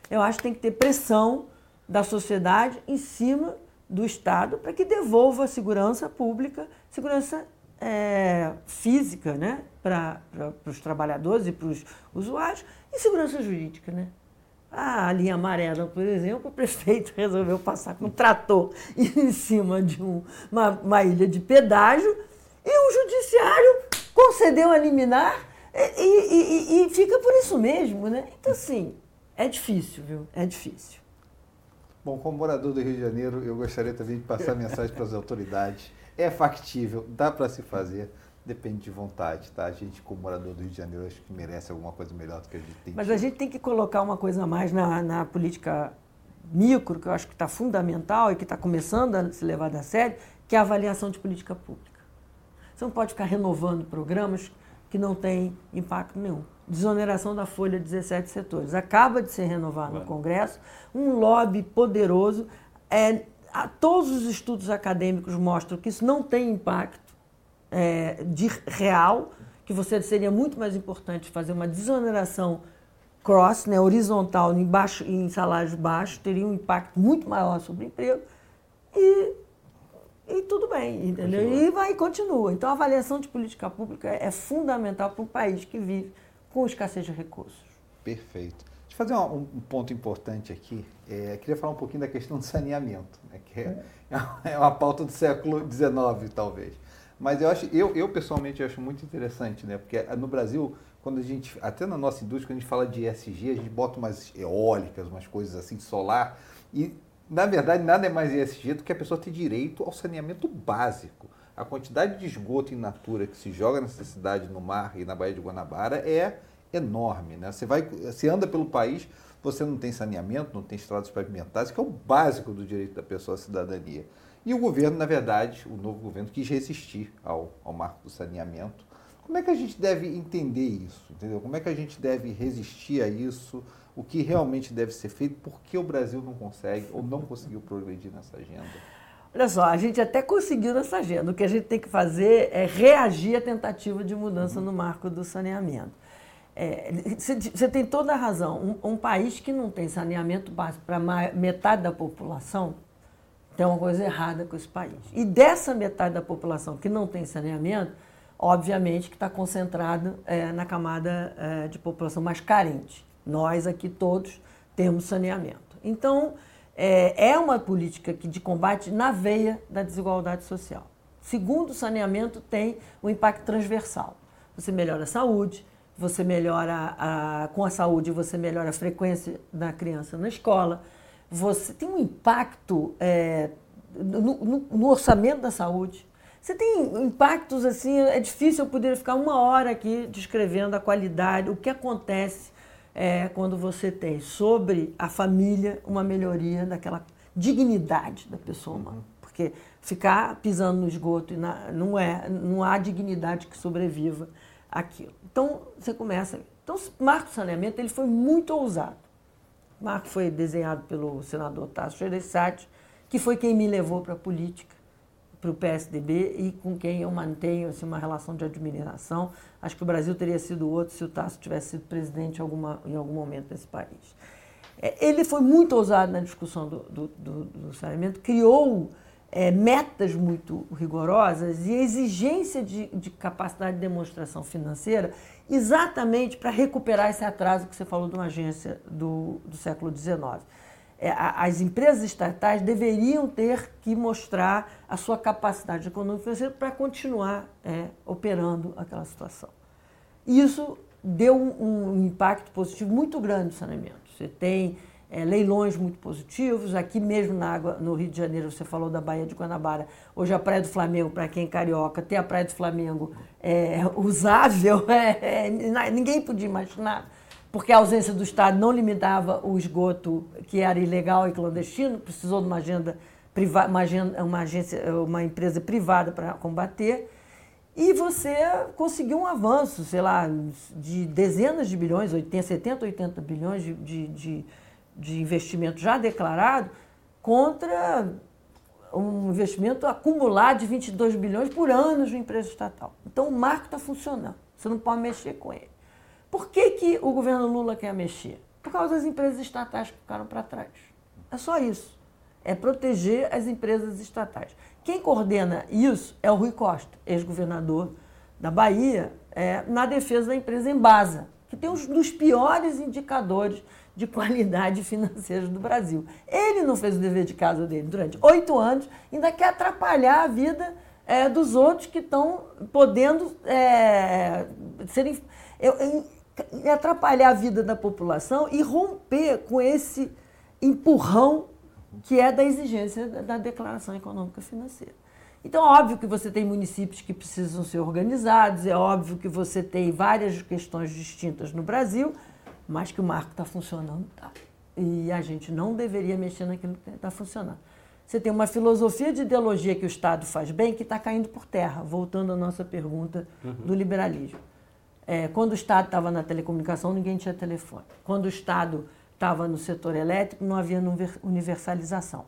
eu acho que tem que ter pressão da sociedade em cima do Estado para que devolva a segurança pública, segurança é, física né, para os trabalhadores e para os usuários e segurança jurídica. Né? A linha amarela, por exemplo, o prefeito resolveu passar com um trator em cima de um, uma, uma ilha de pedágio e o judiciário concedeu a liminar e, e, e, fica por isso mesmo. Né? Então, assim, é difícil, viu? É difícil. Bom, como morador do Rio de Janeiro, eu gostaria também de passar mensagem para as autoridades. É factível, dá para se fazer, depende de vontade, tá? A gente, como morador do Rio de Janeiro, acho que merece alguma coisa melhor do que a gente tem. Mas a gente tem que colocar uma coisa a mais na, na política micro, que eu acho que está fundamental e que está começando a se levar a sério, que é a avaliação de política pública. Você não pode ficar renovando programas que não têm impacto nenhum desoneração da folha de 17 setores. Acaba de ser renovado no Congresso, um lobby poderoso. É, a, todos os estudos acadêmicos mostram que isso não tem impacto é, de real, que você seria muito mais importante fazer uma desoneração cross, né, horizontal, em, baixo, em salários baixos, teria um impacto muito maior sobre o emprego. E e tudo bem, entendeu? Continua. E vai e continua. Então, a avaliação de política pública é fundamental para um país que vive com escassez de recursos. Perfeito. Deixa eu fazer um, um ponto importante aqui. É, queria falar um pouquinho da questão do saneamento, né, que é, é uma pauta do século XIX, talvez. Mas eu acho, eu, eu pessoalmente acho muito interessante, né? Porque no Brasil, quando a gente, até na nossa indústria, quando a gente fala de ESG, a gente bota umas eólicas, umas coisas assim, solar, e na verdade nada é mais ESG do que a pessoa ter direito ao saneamento básico. A quantidade de esgoto in natura que se joga nessa cidade, no mar e na Baía de Guanabara é enorme. Né? Você, vai, você anda pelo país, você não tem saneamento, não tem estradas pavimentadas, que é o básico do direito da pessoa à cidadania. E o governo, na verdade, o novo governo quis resistir ao, ao marco do saneamento. Como é que a gente deve entender isso? Entendeu? Como é que a gente deve resistir a isso? O que realmente deve ser feito? Por que o Brasil não consegue ou não conseguiu progredir nessa agenda? Olha só, a gente até conseguiu nessa agenda. O que a gente tem que fazer é reagir à tentativa de mudança no marco do saneamento. Você é, tem toda a razão. Um, um, país que não tem saneamento básico para metade da população, tem uma coisa errada com esse país. E dessa metade da população que não tem saneamento, obviamente que está concentrada é, na camada é, de população mais carente. Nós aqui todos temos saneamento. Então, é, é uma política que de combate na veia da desigualdade social. Segundo, o saneamento tem um impacto transversal. Você melhora a saúde, você melhora a, com a saúde, você melhora a frequência da criança na escola, você tem um impacto é, no, no, no, orçamento da saúde. Você tem impactos assim, é difícil eu poder ficar uma hora aqui descrevendo a qualidade, o que acontece é, quando você tem sobre a família uma melhoria daquela dignidade da pessoa humana. Uhum. Porque ficar pisando no esgoto na, não, é, não há dignidade que sobreviva aquilo. Então, você começa. Então, o Marco Saneamento ele foi muito ousado. O marco foi desenhado pelo senador Tasso Gereissati, que foi quem me levou para a política para o PSDB e com quem eu mantenho assim, uma relação de admiração. Acho que o Brasil teria sido outro se o Tasso tivesse sido presidente em, alguma, em algum momento desse país. É, ele foi muito ousado na discussão do, do, do, do saneamento, criou é, metas muito rigorosas e exigência de, de capacidade de demonstração financeira exatamente para recuperar esse atraso que você falou de uma agência do, do século XIX. É, as empresas estatais deveriam ter que mostrar a sua capacidade econômica financeira para continuar é, operando aquela situação. Isso deu um, um impacto positivo muito grande no saneamento. Você tem é, leilões muito positivos. Aqui mesmo na água, no Rio de Janeiro, você falou da Baía de Guanabara. Hoje a Praia do Flamengo, para quem é carioca, ter a Praia do Flamengo é, usável, é, é, ninguém podia imaginar, porque a ausência do Estado não limitava o esgoto que era ilegal e clandestino, precisou de uma agenda privada, uma, agenda, uma agência, uma empresa privada para combater. E você conseguiu um avanço, sei lá, de dezenas de bilhões, 80, 70, 80 bilhões de, de, de de investimento já declarado contra um investimento acumulado de 22 bilhões por ano de empresa estatal. Então o marco está funcionando, você não pode mexer com ele. Por que, que o governo Lula quer mexer? Por causa das empresas estatais que ficaram para trás. É só isso. É proteger as empresas estatais. Quem coordena isso é o Rui Costa, ex-governador da Bahia, é, na defesa da empresa Embasa, que tem um dos piores indicadores de qualidade financeira do Brasil. Ele não fez o dever de casa dele durante oito anos, ainda quer atrapalhar a vida é, dos outros que estão podendo é, serem. Atrapalhar a vida da população e romper com esse empurrão que é da exigência da declaração econômica financeira. Então, é óbvio que você tem municípios que precisam ser organizados, é óbvio que você tem várias questões distintas no Brasil, mas que o marco está funcionando, tá. E a gente não deveria mexer naquilo que está funcionando. Você tem uma filosofia de ideologia que o Estado faz bem que está caindo por terra, voltando à nossa pergunta uhum. do liberalismo. É, quando o Estado estava na telecomunicação, ninguém tinha telefone. Quando o Estado estava no setor elétrico, não havia universalização.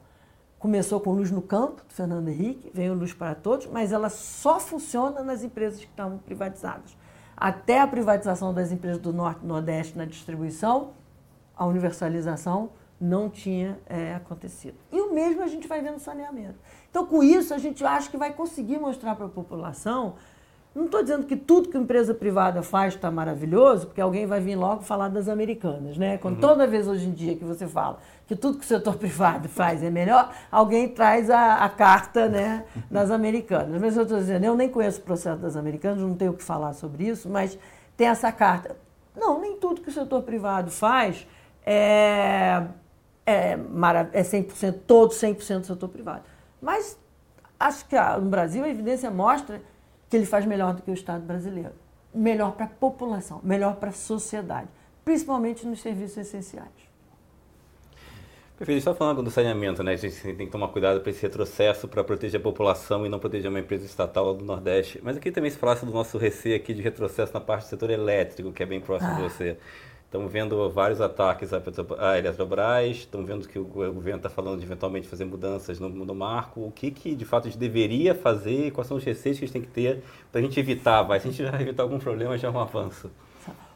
Começou com luz no campo, do Fernando Henrique, veio luz para todos, mas ela só funciona nas empresas que estavam privatizadas até a privatização das empresas do Norte e Nordeste na distribuição, a universalização não tinha é, acontecido. E o mesmo a gente vai ver no saneamento. Então, com isso, a gente acha que vai conseguir mostrar para a população não estou dizendo que tudo que a empresa privada faz está maravilhoso, porque alguém vai vir logo falar das americanas, né? Quando uhum. toda vez hoje em dia que você fala que tudo que o setor privado faz é melhor, alguém traz a, a carta né, das americanas. Mas eu estou dizendo, eu nem conheço o processo das americanas, não tenho o que falar sobre isso, mas tem essa carta. Não, nem tudo que o setor privado faz é, é, é 100%, todo 100% do setor privado. Mas acho que no Brasil a evidência mostra que ele faz melhor do que o Estado brasileiro. Melhor para a população, melhor para a sociedade, principalmente nos serviços essenciais. Perfeito. Só falando do saneamento, né? A gente tem que tomar cuidado para esse retrocesso para proteger a população e não proteger uma empresa estatal do Nordeste. Mas aqui também se falasse do nosso receio aqui de retrocesso na parte do setor elétrico, que é bem próximo ah. de você. Estamos vendo vários ataques à Eletrobras, estamos vendo que o governo está falando de eventualmente fazer mudanças no, no marco. O que, que de fato a gente deveria fazer e quais são os receios que a gente tem que ter para a gente evitar? Vai, se a gente já evitar algum problema, já é um avanço.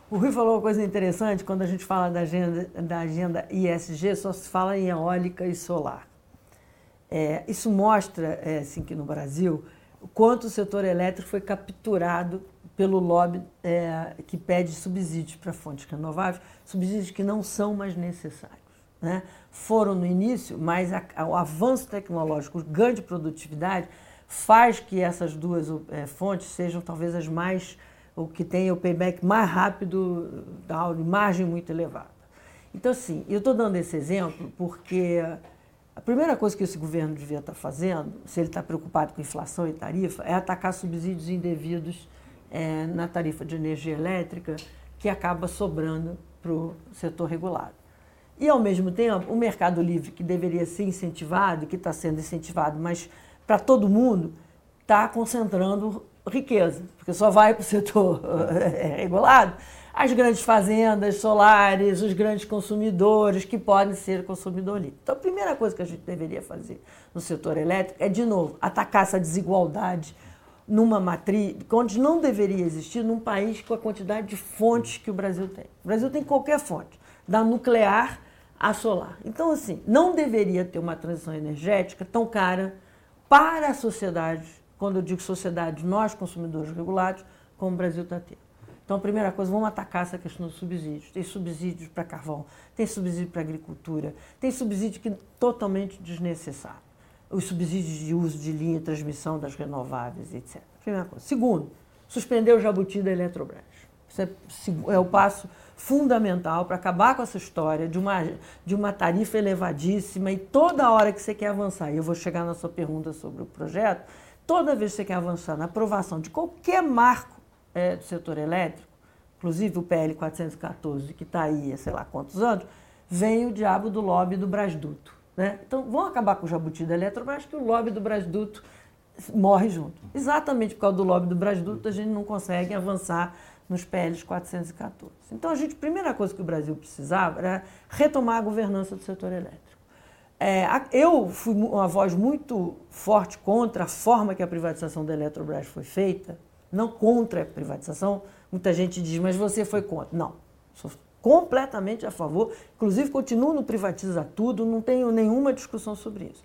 O Rui falou uma coisa interessante, quando a gente fala da agenda, da agenda ISG, só se fala em eólica e solar. É, isso mostra, é, assim, que no Brasil, o quanto o setor elétrico foi capturado pelo lobby é, que pede subsídios para fontes renováveis, subsídios que não são mais necessários. Né? Foram no início, mas a, a, o avanço tecnológico, o ganho de produtividade, faz que essas duas é, fontes sejam talvez as mais, o que tem o payback mais rápido, da margem muito elevada. Então, assim, eu estou dando esse exemplo porque a primeira coisa que esse governo devia estar tá fazendo, se ele está preocupado com inflação e tarifa, é atacar subsídios indevidos é, na tarifa de energia elétrica que acaba sobrando para o setor regulado. E, ao mesmo tempo, o mercado livre, que deveria ser incentivado, que está sendo incentivado, mas para todo mundo, está concentrando riqueza, porque só vai para o setor é, regulado as grandes fazendas solares, os grandes consumidores que podem ser consumidor livre. Então, a primeira coisa que a gente deveria fazer no setor elétrico é, de novo, atacar essa desigualdade numa matriz, onde não deveria existir num país com a quantidade de fontes que o Brasil tem. O Brasil tem qualquer fonte, da nuclear à solar. Então, assim, não deveria ter uma transição energética tão cara para a sociedade, quando eu digo sociedade, nós consumidores regulados, como o Brasil está tendo. Então, a primeira coisa, vamos atacar essa questão dos subsídios. Tem subsídios para carvão, tem subsídio para agricultura, tem subsídio que é totalmente desnecessário. Os subsídios de uso de linha e transmissão das renováveis, etc. Primeira coisa. Segundo, suspender o jabuti da Eletrobras. Isso é, é o passo fundamental para acabar com essa história de uma, de uma tarifa elevadíssima e toda hora que você quer avançar, e eu vou chegar na sua pergunta sobre o projeto, toda vez que você quer avançar na aprovação de qualquer marco é, do setor elétrico, inclusive o PL 414, que está aí há sei lá quantos anos, vem o diabo do lobby do Brasduto. Né? Então, vão acabar com o jabuti da Eletrobras, que o lobby do Brasduto morre junto. Exatamente por causa do lobby do Brasduto, a gente não consegue avançar nos PLs 414. Então, a gente, a primeira coisa que o Brasil precisava era retomar a governança do setor elétrico. É, eu fui uma voz muito forte contra a forma que a privatização da Eletrobras foi feita, não contra a privatização. Muita gente diz, mas você foi contra. Não, sou completamente a favor. Inclusive, continuo no privatiza tudo, não tenho nenhuma discussão sobre isso.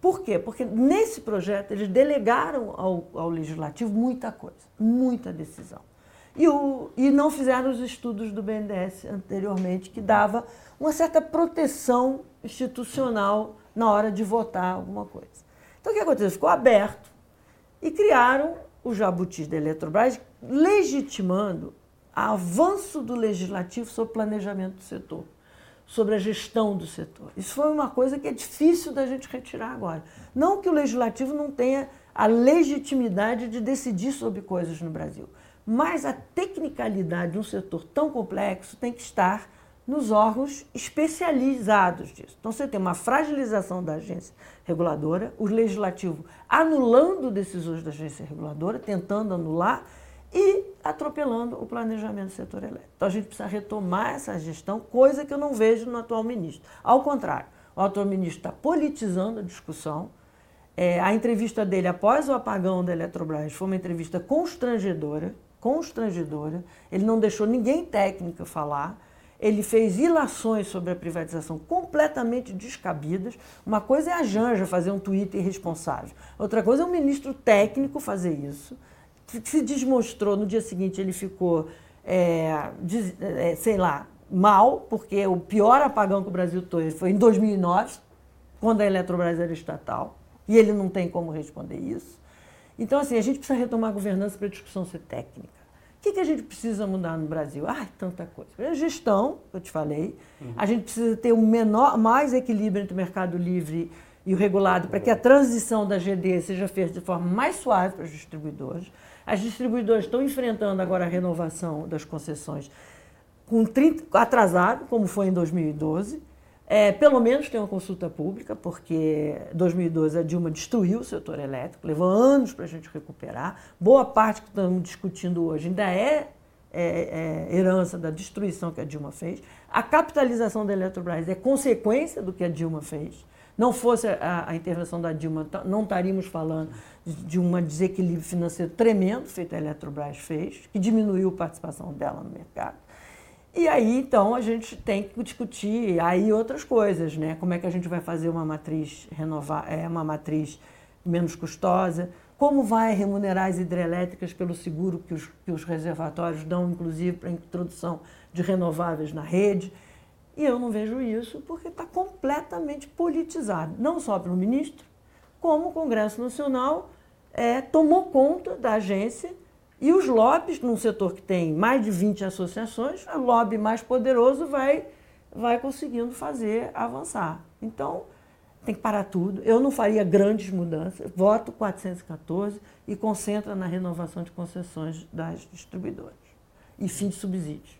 Por quê? Porque nesse projeto eles delegaram ao, ao legislativo muita coisa, muita decisão. E, o, e não fizeram os estudos do BNDES anteriormente, que dava uma certa proteção institucional na hora de votar alguma coisa. Então o que aconteceu? Ficou aberto e criaram o jabuti da Eletrobras, legitimando avanço do legislativo sobre planejamento do setor, sobre a gestão do setor. Isso foi uma coisa que é difícil da gente retirar agora. Não que o legislativo não tenha a legitimidade de decidir sobre coisas no Brasil. Mas a tecnicalidade de um setor tão complexo tem que estar nos órgãos especializados disso. Então você tem uma fragilização da agência reguladora, o legislativo anulando decisões da agência reguladora, tentando anular e atropelando o planejamento do setor elétrico. Então a gente precisa retomar essa gestão, coisa que eu não vejo no atual ministro. Ao contrário, o atual ministro está politizando a discussão. É, a entrevista dele após o apagão da Eletrobras foi uma entrevista constrangedora constrangedora, ele não deixou ninguém técnico falar, ele fez ilações sobre a privatização completamente descabidas. Uma coisa é a Janja fazer um tweet irresponsável, outra coisa é um ministro técnico fazer isso. Se desmostrou, no dia seguinte ele ficou, é, é, sei lá, mal, porque o pior apagão que o Brasil teve foi em 2009, quando a Eletrobras era estatal, e ele não tem como responder isso. Então, assim, a gente precisa retomar a governança para a discussão ser técnica. O que, que a gente precisa mudar no Brasil? Ah, tanta coisa. A gestão, eu te falei. Uhum. A gente precisa ter um menor, mais equilíbrio entre o mercado livre e o regulado para que a transição da GD seja feita de forma mais suave para os distribuidores. As distribuidoras estão enfrentando agora a renovação das concessões com 30, atrasado, como foi em 2012. É, pelo menos tem uma consulta pública, porque em 2012 a Dilma destruiu o setor elétrico, levou anos para a gente recuperar. Boa parte que estamos discutindo hoje ainda é, é, é, herança da destruição que a Dilma fez. A capitalização da Eletrobras é consequência do que a Dilma fez. Não fosse a, a intervenção da Dilma, não estaríamos falando de, um desequilíbrio financeiro tremendo feito a Eletrobras fez, que diminuiu a participação dela no mercado. E aí, então, a gente tem que discutir aí outras coisas, né? Como é que a gente vai fazer uma matriz renovar, é uma matriz menos custosa? Como vai remunerar as hidrelétricas pelo seguro que os, que os reservatórios dão, inclusive, para a introdução de renováveis na rede? E eu não vejo isso porque está completamente politizado, não só pelo ministro, como o Congresso Nacional é, tomou conta da agência e os lobbies, num setor que tem mais de 20 associações, o lobby mais poderoso vai, vai conseguindo fazer avançar. Então, tem que parar tudo. Eu não faria grandes mudanças. Voto 414 e concentra na renovação de concessões das distribuidoras. E fim de subsídios.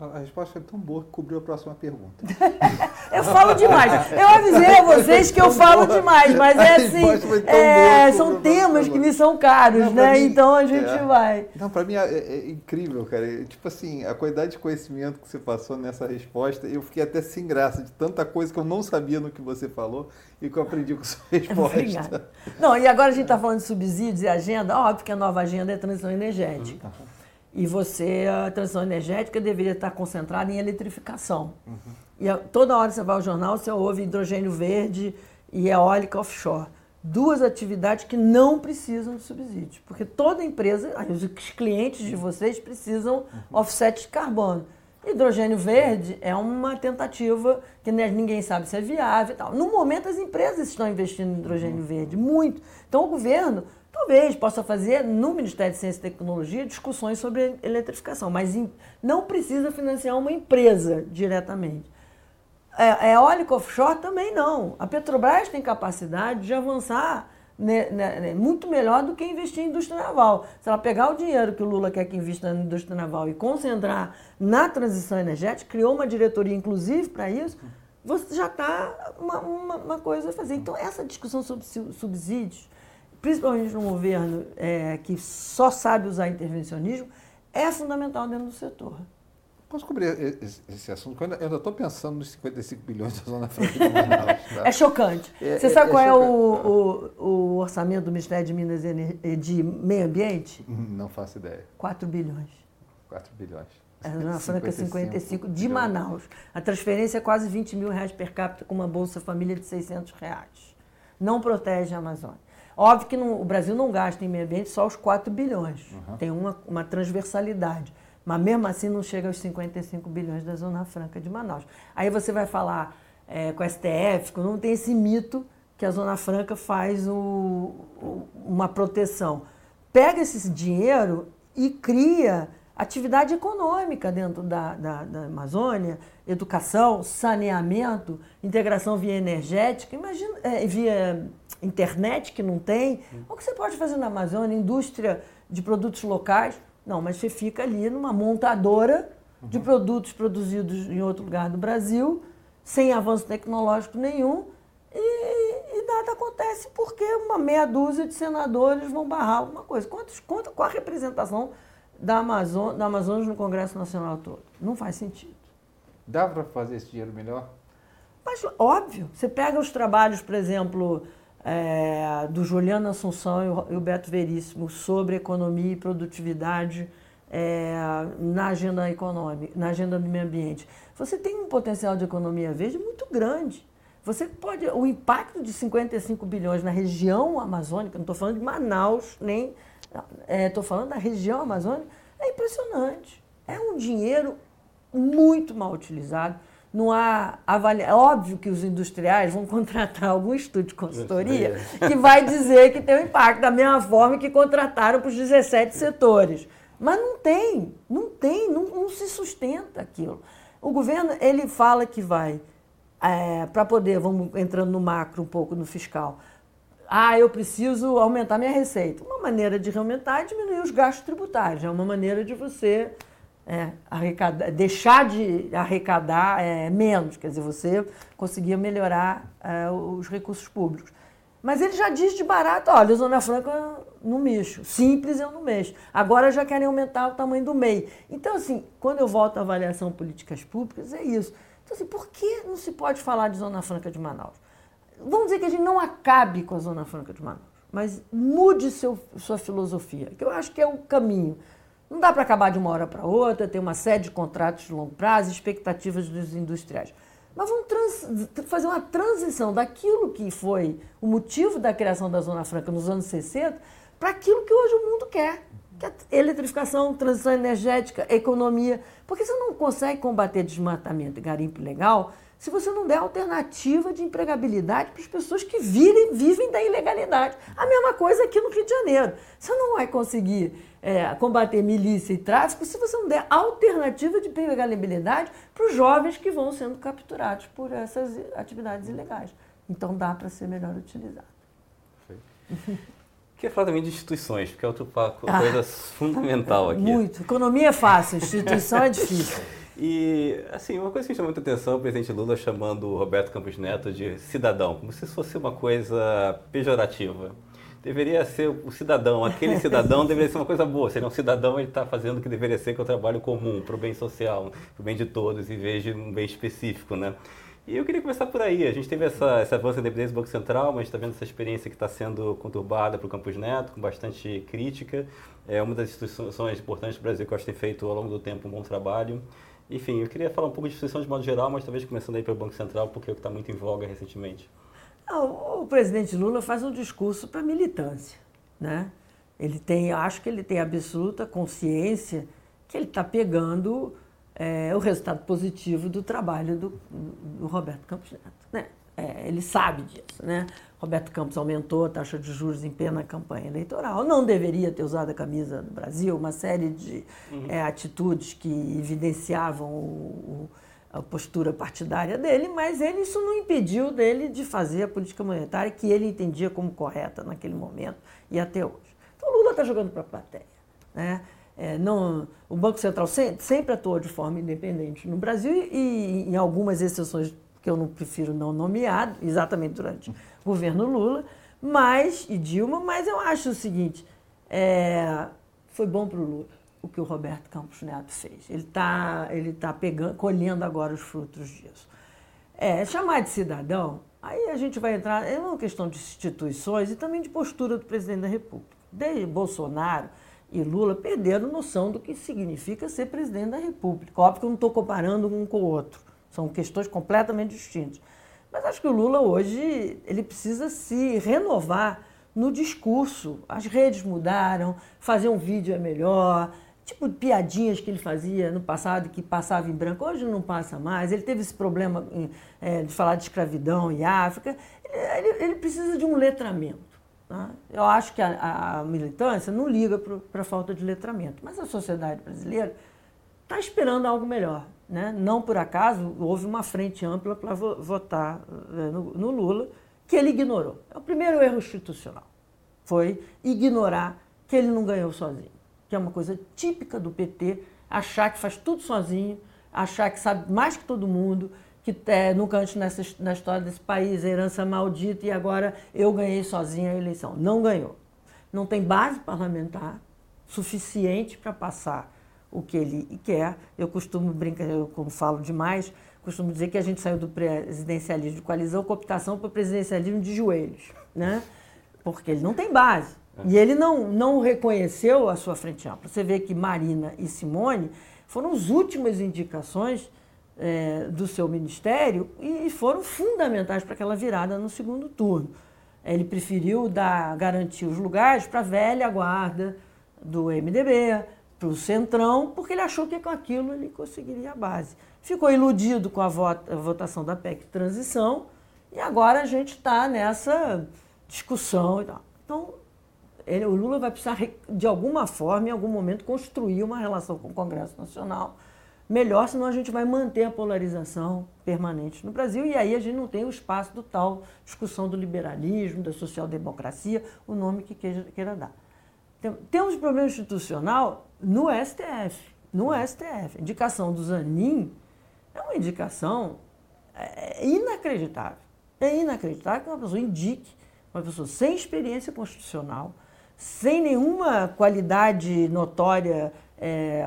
A resposta foi tão boa que cobriu a próxima pergunta. eu falo demais. Eu avisei a vocês que eu falo demais, mas é assim, é, são temas que me são caros, Não, né? Mim, então a gente é. vai. Não, para mim é, é, é, incrível, cara. É, tipo assim, a qualidade de conhecimento que você passou nessa resposta, eu fiquei até sem graça de tanta coisa que eu não sabia no que você falou e que eu aprendi com sua resposta. Obrigada. Não, e agora a gente está falando de subsídios e agenda. Óbvio que a nova agenda é transição energética. Uhum. E você, a transição energética deveria estar concentrada em eletrificação. Uhum. E toda hora você vai ao jornal, você ouve hidrogênio verde e eólica offshore. duas atividades que não precisam de subsídios. Porque toda empresa, os clientes de vocês precisam offset de carbono. Hidrogênio verde é uma tentativa que ninguém sabe se é viável e tal. No momento, as empresas estão investindo em hidrogênio verde, muito. Então, o governo talvez possa fazer, no Ministério de Ciência e Tecnologia, discussões sobre eletrificação, mas não precisa financiar uma empresa diretamente. É, eólica offshore também não. A Petrobras tem capacidade de avançar né, né, né, muito melhor do que investir em indústria naval. Se ela pegar o dinheiro que o Lula quer que invista na indústria naval e concentrar na transição energética, criou uma diretoria inclusive para isso, você já está uma, uma, uma, coisa a fazer. Então, essa discussão sobre subsídios, principalmente no governo é, que só sabe usar intervencionismo, é fundamental dentro do setor. Posso cobrir esse, assunto? Eu ainda estou pensando nos 55 bilhões da Zona Franca de Manaus. Tá? É chocante. É, Você é, sabe é, qual é, o, o, o, orçamento do Ministério de Minas e de Meio Ambiente? Não faço ideia. 4 bilhões. 4 bilhões. A Zona Franca 55 de Manaus. A transferência é quase 20 mil reais per capita com uma Bolsa Família de 600 reais. Não protege a Amazônia. Óbvio que o Brasil não gasta em meio ambiente só os 4 bilhões. Uhum. Tem uma, uma transversalidade. Mas mesmo assim não chega aos 55 bilhões da Zona Franca de Manaus. Aí você vai falar é, com a STF, não tem esse mito que a Zona Franca faz o, o, uma proteção. Pega esse dinheiro e cria atividade econômica dentro da, da, da, Amazônia, educação, saneamento, integração via energética, imagina, é, via internet que não tem. O que você pode fazer na Amazônia? Indústria de produtos locais. Não, mas você fica ali numa montadora uhum. de produtos produzidos em outro lugar do Brasil, sem avanço tecnológico nenhum, e, e nada acontece porque uma meia dúzia de senadores vão barrar alguma coisa. Quantos, quanto, qual a representação da, Amazon, da Amazonas no Congresso Nacional todo? Não faz sentido. Dá para fazer esse dinheiro melhor? Mas, óbvio, você pega os trabalhos, por exemplo, é, do Juliano Assunção e o Beto Veríssimo sobre economia e produtividade é, na agenda econômica, na agenda do meio ambiente. Você tem um potencial de economia verde muito grande. Você pode. O impacto de 55 bilhões na região amazônica, não estou falando de Manaus, nem. Estou é, falando da região amazônica, é impressionante. É um dinheiro muito mal utilizado não há avaliação. É óbvio que os industriais vão contratar algum estudo de consultoria que vai dizer que tem um impacto, da mesma forma que contrataram para os 17 setores. Mas não tem, não tem, não, não se sustenta aquilo. O governo, ele fala que vai, é, para poder, vamos entrando no macro um pouco, no fiscal, ah, eu preciso aumentar minha receita. Uma maneira de aumentar é diminuir os gastos tributários, é uma maneira de você é, arrecadar, deixar de arrecadar é, menos, quer dizer, você conseguia melhorar é, os recursos públicos. Mas ele já diz de barato, olha, Zona Franca não mexo, simples eu não mexo. Agora já querem aumentar o tamanho do MEI. Então, assim, quando eu volto à avaliação políticas públicas, é isso. Então, assim, por que não se pode falar de Zona Franca de Manaus? Vamos dizer que a gente não acabe com a Zona Franca de Manaus, mas mude seu, sua filosofia, que eu acho que é o caminho. Não dá para acabar de uma hora para outra, tem uma série de contratos de longo prazo, expectativas dos industriais. Mas vamos trans, fazer uma transição daquilo que foi o motivo da criação da Zona Franca nos anos 60 para aquilo que hoje o mundo quer, que é eletrificação, transição energética, economia. Porque você não consegue combater desmatamento e garimpo ilegal se você não der alternativa de empregabilidade para as pessoas que virem, vivem da ilegalidade. A mesma coisa aqui no Rio de Janeiro. Você não vai conseguir é, combater milícia e tráfico se você não der alternativa de empregabilidade para os jovens que vão sendo capturados por essas atividades ilegais. Então dá para ser melhor utilizado. Queria falar também de instituições, porque é outra coisa ah, fundamental aqui. Muito. Economia é fácil, instituição é difícil. E, assim, uma coisa que me chamou muita atenção, o presidente Lula chamando o Roberto Campos Neto de cidadão, como se isso fosse uma coisa pejorativa. Deveria ser o cidadão, aquele cidadão deveria ser uma coisa boa. Seria um cidadão, ele está fazendo o que deveria ser, que é o trabalho comum, para o bem social, para o bem de todos, em vez de um bem específico, né? E eu queria começar por aí. A gente teve essa, essa avanço da independência do Banco Central, mas está vendo essa experiência que está sendo conturbada para o Campos Neto, com bastante crítica. É uma das instituições importantes do Brasil que eu acho que tem feito ao longo do tempo um bom trabalho. Enfim, eu queria falar um pouco de instituição de modo geral, mas talvez começando aí pelo Banco Central, porque é o que está muito em voga recentemente. Não, o presidente Lula faz um discurso para militância, né? Ele tem, acho que ele tem absoluta consciência que ele está pegando é, o resultado positivo do trabalho do, do Roberto Campos Neto, né? É, ele sabe disso, né? Roberto Campos aumentou a taxa de juros em plena campanha eleitoral, não deveria ter usado a camisa do Brasil, uma série de uhum. é, atitudes que evidenciavam o, o a postura partidária dele, mas ele, isso não impediu dele de fazer a política monetária que ele entendia como correta naquele momento e até hoje. Então o Lula está jogando para a plateia. Né? É, não, o Banco Central sempre, sempre, atuou de forma independente no Brasil e, e, em algumas exceções que eu não prefiro não nomear, exatamente durante governo Lula, mas, e Dilma, mas eu acho o seguinte, é, foi bom para o Lula o que o Roberto Campos Neto fez. Ele está ele tá pegando, colhendo agora os frutos disso. É, chamar de cidadão, aí a gente vai entrar, é uma questão de instituições e também de postura do presidente da República. Desde Bolsonaro e Lula perderam noção do que significa ser presidente da República. Óbvio que eu não estou comparando um com o outro, são questões completamente distintas. Mas acho que o Lula hoje ele precisa se renovar no discurso. As redes mudaram, fazer um vídeo é melhor, tipo piadinhas que ele fazia no passado que passava em branco, hoje não passa mais. Ele teve esse problema é, de falar de escravidão e África. Ele, ele, ele precisa de um letramento. Tá? Eu acho que a, a militância não liga para a falta de letramento, mas a sociedade brasileira está esperando algo melhor. Né? Não por acaso houve uma frente ampla para votar é, no, no Lula, que ele ignorou. É o primeiro erro institucional. Foi ignorar que ele não ganhou sozinho que é uma coisa típica do PT, achar que faz tudo sozinho, achar que sabe mais que todo mundo, que é, nunca antes nessa, na história desse país, herança maldita, e agora eu ganhei sozinho a eleição. Não ganhou. Não tem base parlamentar suficiente para passar o que ele quer. Eu costumo brincar, eu como falo demais, costumo dizer que a gente saiu do presidencialismo de coalizão, cooptação para o presidencialismo de joelhos, né? Porque ele não tem base. E ele não, não reconheceu a sua frente ampla. Você vê que Marina e Simone foram as últimas indicações é, do seu ministério e foram fundamentais para aquela virada no segundo turno. Ele preferiu dar, garantir os lugares para a velha guarda do MDB, para o Centrão, porque ele achou que com aquilo ele conseguiria a base. Ficou iludido com a, vota, a votação da PEC Transição e agora a gente está nessa discussão. Então, ele, o Lula vai precisar, de alguma forma, em algum momento, construir uma relação com o Congresso Nacional melhor, senão a gente vai manter a polarização permanente no Brasil e aí a gente não tem o espaço do tal discussão do liberalismo, da social-democracia, o nome que queira, queira dar. Temos problema institucional no STF. No STF. A indicação do Zanin é uma indicação é, é inacreditável. É inacreditável que uma pessoa indique uma pessoa sem experiência constitucional, sem nenhuma qualidade notória é,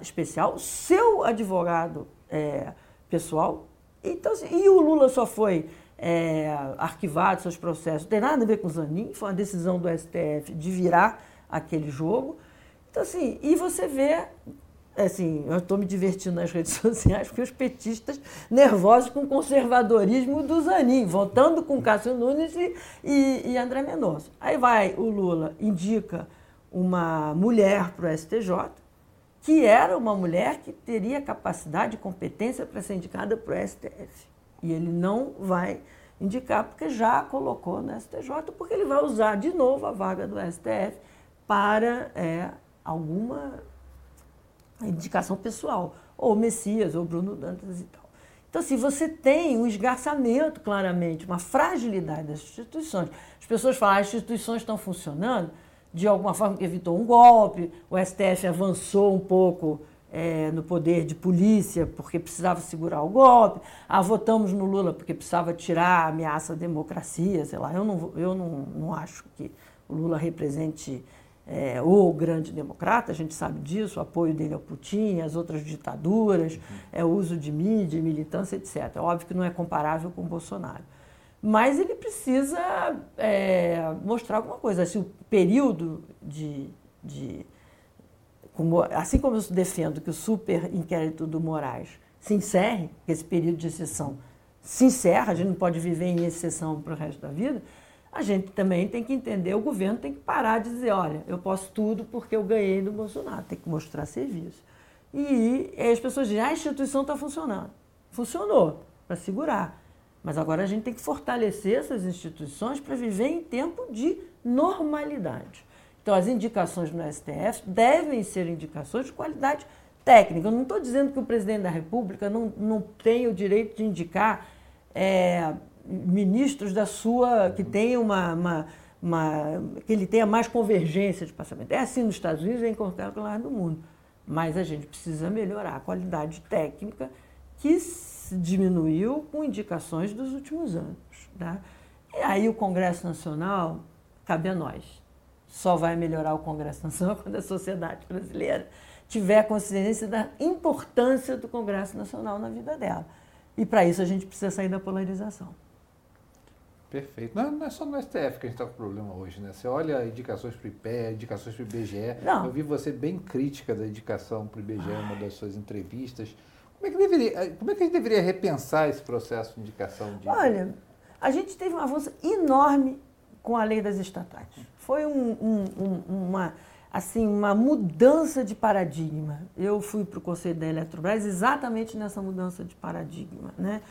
especial, seu advogado é, pessoal. Então, assim, e o Lula só foi é, arquivado seus processos, não tem nada a ver com o Zanin, foi uma decisão do STF de virar aquele jogo. Então, assim, e você vê assim, eu estou me divertindo nas redes sociais porque os petistas nervosos com o conservadorismo do Zanin, votando com Cássio Nunes e, e, e André Mendonça. Aí vai o Lula, indica uma mulher para o STJ, que era uma mulher que teria capacidade e competência para ser indicada para o STF. E ele não vai indicar porque já colocou no STJ, porque ele vai usar de novo a vaga do STF para é, alguma indicação pessoal, ou Messias, ou Bruno Dantas e tal. Então, assim, você tem um esgarçamento, claramente, uma fragilidade das instituições. As pessoas falam, ah, as instituições estão funcionando de alguma forma que evitou um golpe, o STF avançou um pouco é, no poder de polícia porque precisava segurar o golpe, ah, votamos no Lula porque precisava tirar a ameaça à democracia, sei lá. Eu não, eu não, não acho que o Lula represente é, o grande democrata, a gente sabe disso, o apoio dele ao Putin, às outras ditaduras, uhum. é, o uso de mídia, militância, etc. É óbvio que não é comparável com o Bolsonaro. Mas ele precisa é, mostrar alguma coisa. Assim, o período de. de como, assim como eu defendo que o super inquérito do Moraes se encerre, esse período de exceção se encerra, a gente não pode viver em exceção para o resto da vida, a gente também tem que entender, o governo tem que parar de dizer, olha, eu posso tudo porque eu ganhei do Bolsonaro, tem que mostrar serviço. E, e as pessoas dizem, ah, a instituição está funcionando. Funcionou, para segurar. Mas agora a gente tem que fortalecer essas instituições para viver em tempo de normalidade. Então, as indicações no STF devem ser indicações de qualidade técnica. Eu não estou dizendo que o presidente da República não, não tem o direito de indicar é, ministros da sua. que tenham uma, uma, uma, que ele tenha mais convergência de passamento. É assim nos Estados Unidos, é em qualquer lugar do mundo. Mas a gente precisa melhorar a qualidade técnica que diminuiu com indicações dos últimos anos. Tá? E aí o Congresso Nacional cabe a nós. Só vai melhorar o Congresso Nacional quando a sociedade brasileira tiver consciência da importância do Congresso Nacional na vida dela. E para isso a gente precisa sair da polarização. Perfeito. Não, não, é só no STF que a gente está com problema hoje, né? Você olha indicações para o IPE, indicações para o IBGE. Não. Eu vi você bem crítica da indicação para o IBGE em uma das suas entrevistas. Como é, que deveria, como é que a gente deveria repensar esse processo de indicação? De... Olha, a gente teve um avanço enorme com a lei das estatais. Foi um, um, um, uma, assim, uma mudança de paradigma. Eu fui para o Conselho da Eletrobras exatamente nessa mudança de paradigma. Né?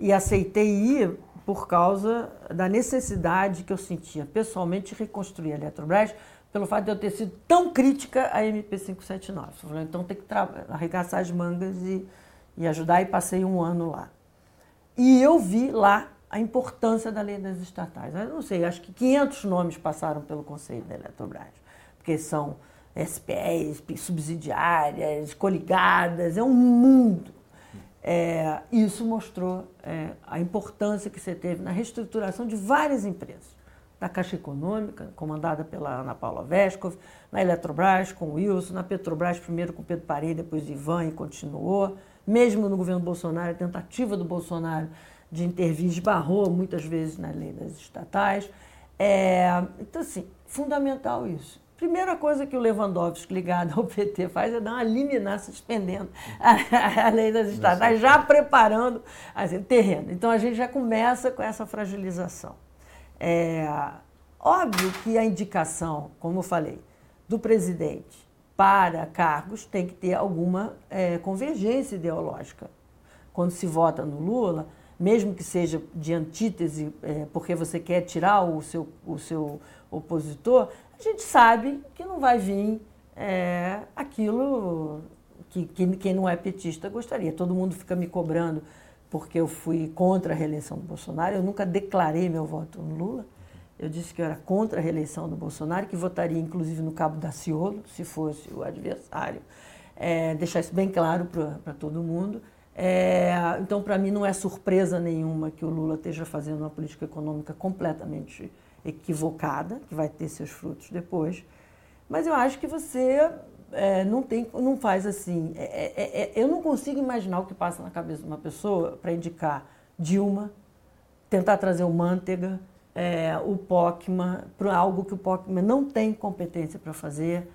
E aceitei ir por causa da necessidade que eu sentia pessoalmente reconstruir a Eletrobras pelo fato de eu ter sido tão crítica à MP579. Falei, então tem que arregaçar as mangas e e ajudar e passei um ano lá. E eu vi lá a importância da lei das estatais. Eu não sei, acho que 500 nomes passaram pelo Conselho da Eletrobras, porque são SPEs, subsidiárias, coligadas, é um mundo. É, isso mostrou é, a importância que você teve na reestruturação de várias empresas. Da Caixa Econômica, comandada pela Ana Paula Vescov, na Eletrobras com o Wilson, na Petrobras, primeiro com Pedro Parei, depois Ivan e continuou mesmo no governo Bolsonaro, a tentativa do Bolsonaro de intervir esbarrou muitas vezes na lei das estatais. É, então, assim, fundamental isso. Primeira coisa que o Lewandowski, ligado ao PT, faz é dar uma liminar suspendendo a, a lei das estatais, já preparando assim, o terreno. Então, a gente já começa com essa fragilização. É, óbvio que a indicação, como eu falei, do presidente para cargos tem que ter alguma é, convergência ideológica. Quando se vota no Lula, mesmo que seja de antítese, é, porque você quer tirar o seu, o seu opositor, a gente sabe que não vai vir é, aquilo que, que quem não é petista gostaria. Todo mundo fica me cobrando porque eu fui contra a reeleição do Bolsonaro. Eu nunca declarei meu voto no Lula. Eu disse que eu era contra a reeleição do Bolsonaro, que votaria inclusive no Cabo Daciolo, se fosse o adversário. É, deixar isso bem claro para todo mundo. É, então, para mim, não é surpresa nenhuma que o Lula esteja fazendo uma política econômica completamente equivocada, que vai ter seus frutos depois. Mas eu acho que você é, não, tem, não faz assim. É, é, é, eu não consigo imaginar o que passa na cabeça de uma pessoa para indicar Dilma, tentar trazer o Manteiga é, o POCMA para algo que o POCMA não tem competência para fazer.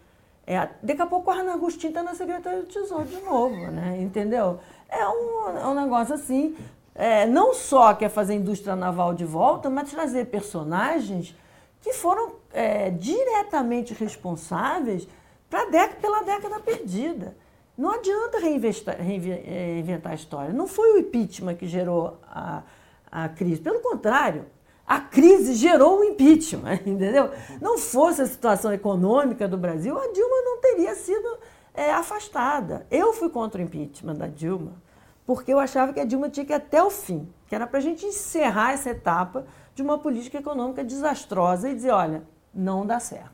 É, daqui a pouco o Arna Agostinho está na Secretaria do Tesouro de novo, né? entendeu? É um, é um negócio assim, é, não só quer fazer indústria naval de volta, mas trazer personagens que foram é, diretamente responsáveis década, pela década perdida. Não adianta reinventar, reinventar a história. Não foi o impeachment que gerou a, a crise. Pelo contrário, a crise gerou o impeachment, entendeu? Não fosse a situação econômica do Brasil, a Dilma não teria sido é, afastada. Eu fui contra o impeachment da Dilma, porque eu achava que a Dilma tinha que ir até o fim, que era para a gente encerrar essa etapa de uma política econômica desastrosa e dizer, olha, não dá certo.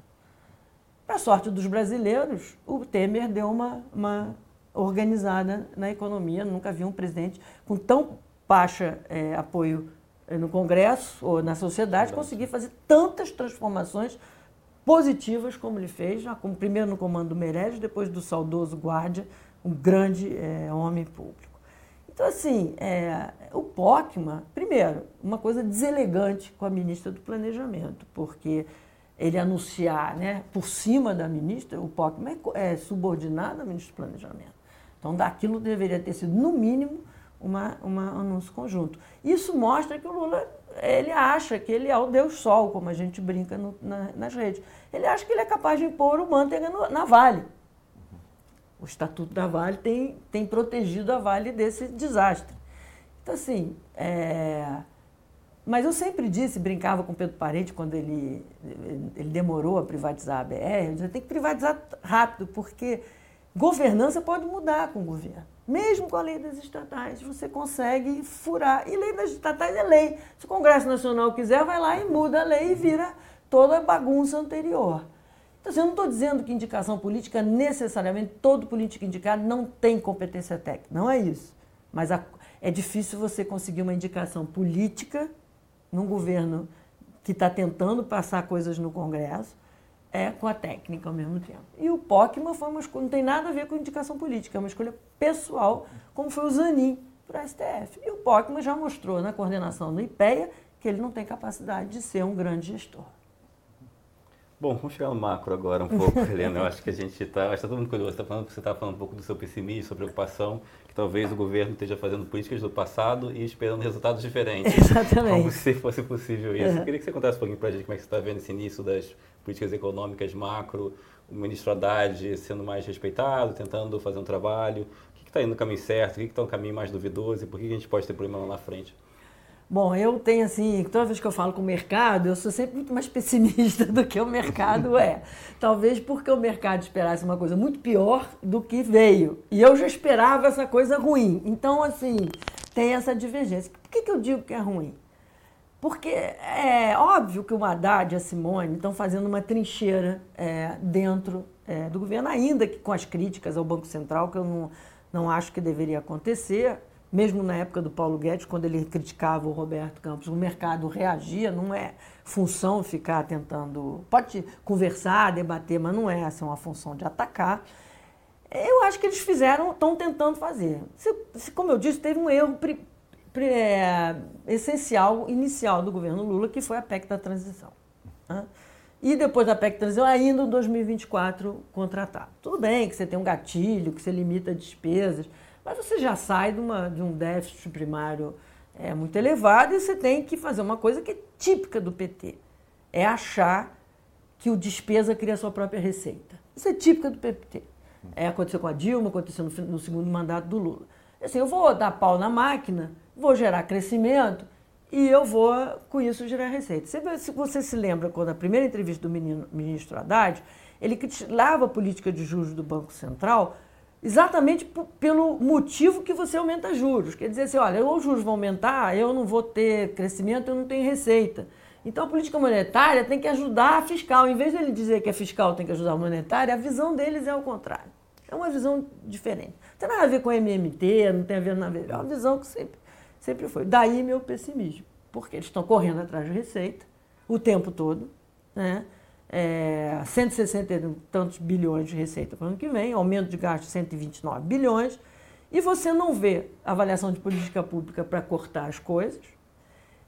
Para sorte dos brasileiros, o Temer deu uma, uma organizada na economia. Nunca vi um presidente com tão baixa é, apoio no Congresso ou na sociedade, conseguir fazer tantas transformações positivas como ele fez, como primeiro no comando do Meirelles, depois do saudoso Guardia, um grande é, homem público. Então, assim, é, o POCMA, primeiro, uma coisa deselegante com a ministra do Planejamento, porque ele anunciar né, por cima da ministra, o POCMA é, é subordinado à ministra do Planejamento. Então, daquilo deveria ter sido, no mínimo, uma, uma anúncio conjunto. Isso mostra que o Lula ele acha que ele é o Deus Sol, como a gente brinca no, na, nas redes. Ele acha que ele é capaz de impor o manteiga no, na Vale. O Estatuto da Vale tem, tem protegido a Vale desse desastre. Então, assim, é... mas eu sempre disse, brincava com o Pedro Parente quando ele, ele demorou a privatizar a BR, eu dizia, tem que privatizar rápido, porque governança pode mudar com o governo. Mesmo com a lei das estatais, você consegue furar. E lei das estatais é lei. Se o Congresso Nacional quiser, vai lá e muda a lei e vira toda a bagunça anterior. Então, assim, eu não estou dizendo que indicação política, necessariamente, todo político indicado não tem competência técnica. Não é isso. Mas a, é difícil você conseguir uma indicação política num governo que está tentando passar coisas no Congresso é, com a técnica ao mesmo tempo. E o Pockman foi uma escolha, não tem nada a ver com indicação política, é uma escolha pessoal, como foi o Zanin para a STF. E o Pockman já mostrou na coordenação do IPEA que ele não tem capacidade de ser um grande gestor. Bom, vamos chegar no macro agora um pouco, Helena. Eu acho que a gente está. Acho que tá todo mundo curioso. Tá falando, você está falando um pouco do seu pessimismo, sua preocupação, que talvez o governo esteja fazendo políticas do passado e esperando resultados diferentes. Exatamente. Como se fosse possível isso. Uhum. Eu queria que você contasse um pouquinho para a gente como é que você está vendo esse início das políticas econômicas macro, o ministro Haddad sendo mais respeitado, tentando fazer um trabalho. Está indo no caminho certo? O que está no caminho mais duvidoso? E por que a gente pode ter problema lá na frente? Bom, eu tenho assim, toda vez que eu falo com o mercado, eu sou sempre muito mais pessimista do que o mercado é. Talvez porque o mercado esperasse uma coisa muito pior do que veio. E eu já esperava essa coisa ruim. Então, assim, tem essa divergência. Por que, que eu digo que é ruim? Porque é óbvio que o Haddad e a Simone estão fazendo uma trincheira é, dentro é, do governo, ainda que com as críticas ao Banco Central, que eu não, não acho que deveria acontecer mesmo na época do Paulo Guedes, quando ele criticava o Roberto Campos, o mercado reagia, não é função ficar tentando. Pode conversar, debater, mas não é essa uma função de atacar. Eu acho que eles fizeram, estão tentando fazer. Se, se, como eu disse, teve um erro é, essencial, inicial do governo Lula, que foi a PEC da transição. Né? E depois da PEC transição, ainda em 2024, contratar. Tudo bem que você tem um gatilho, que você limita despesas mas você já sai de, uma, de um déficit primário é, muito elevado e você tem que fazer uma coisa que é típica do PT. É achar que o despesa cria sua própria receita. Isso é típica do PT. É, aconteceu com a Dilma, aconteceu no, no segundo mandato do Lula. Assim, eu vou dar pau na máquina, vou gerar crescimento e eu vou, com isso, gerar receita. Se você se lembra, quando a primeira entrevista do ministro Haddad, ele criticava a política de juros do Banco Central exatamente pelo motivo que você aumenta juros. Quer dizer assim, olha, ou os juros vão aumentar, eu não vou ter crescimento, eu não tenho receita. Então a política monetária tem que ajudar a fiscal. Em vez de ele dizer que a fiscal tem que ajudar a monetária, a visão deles é o contrário. É uma visão diferente. Não tem nada a ver com MMT, não tem a ver nada a. É uma visão que sempre, sempre foi. Daí meu pessimismo. Porque eles estão correndo atrás de receita o tempo todo, né? é, 160 e tantos bilhões de receita para o ano que vem, aumento de gasto de 129 bilhões, e você não vê avaliação de política pública para cortar as coisas.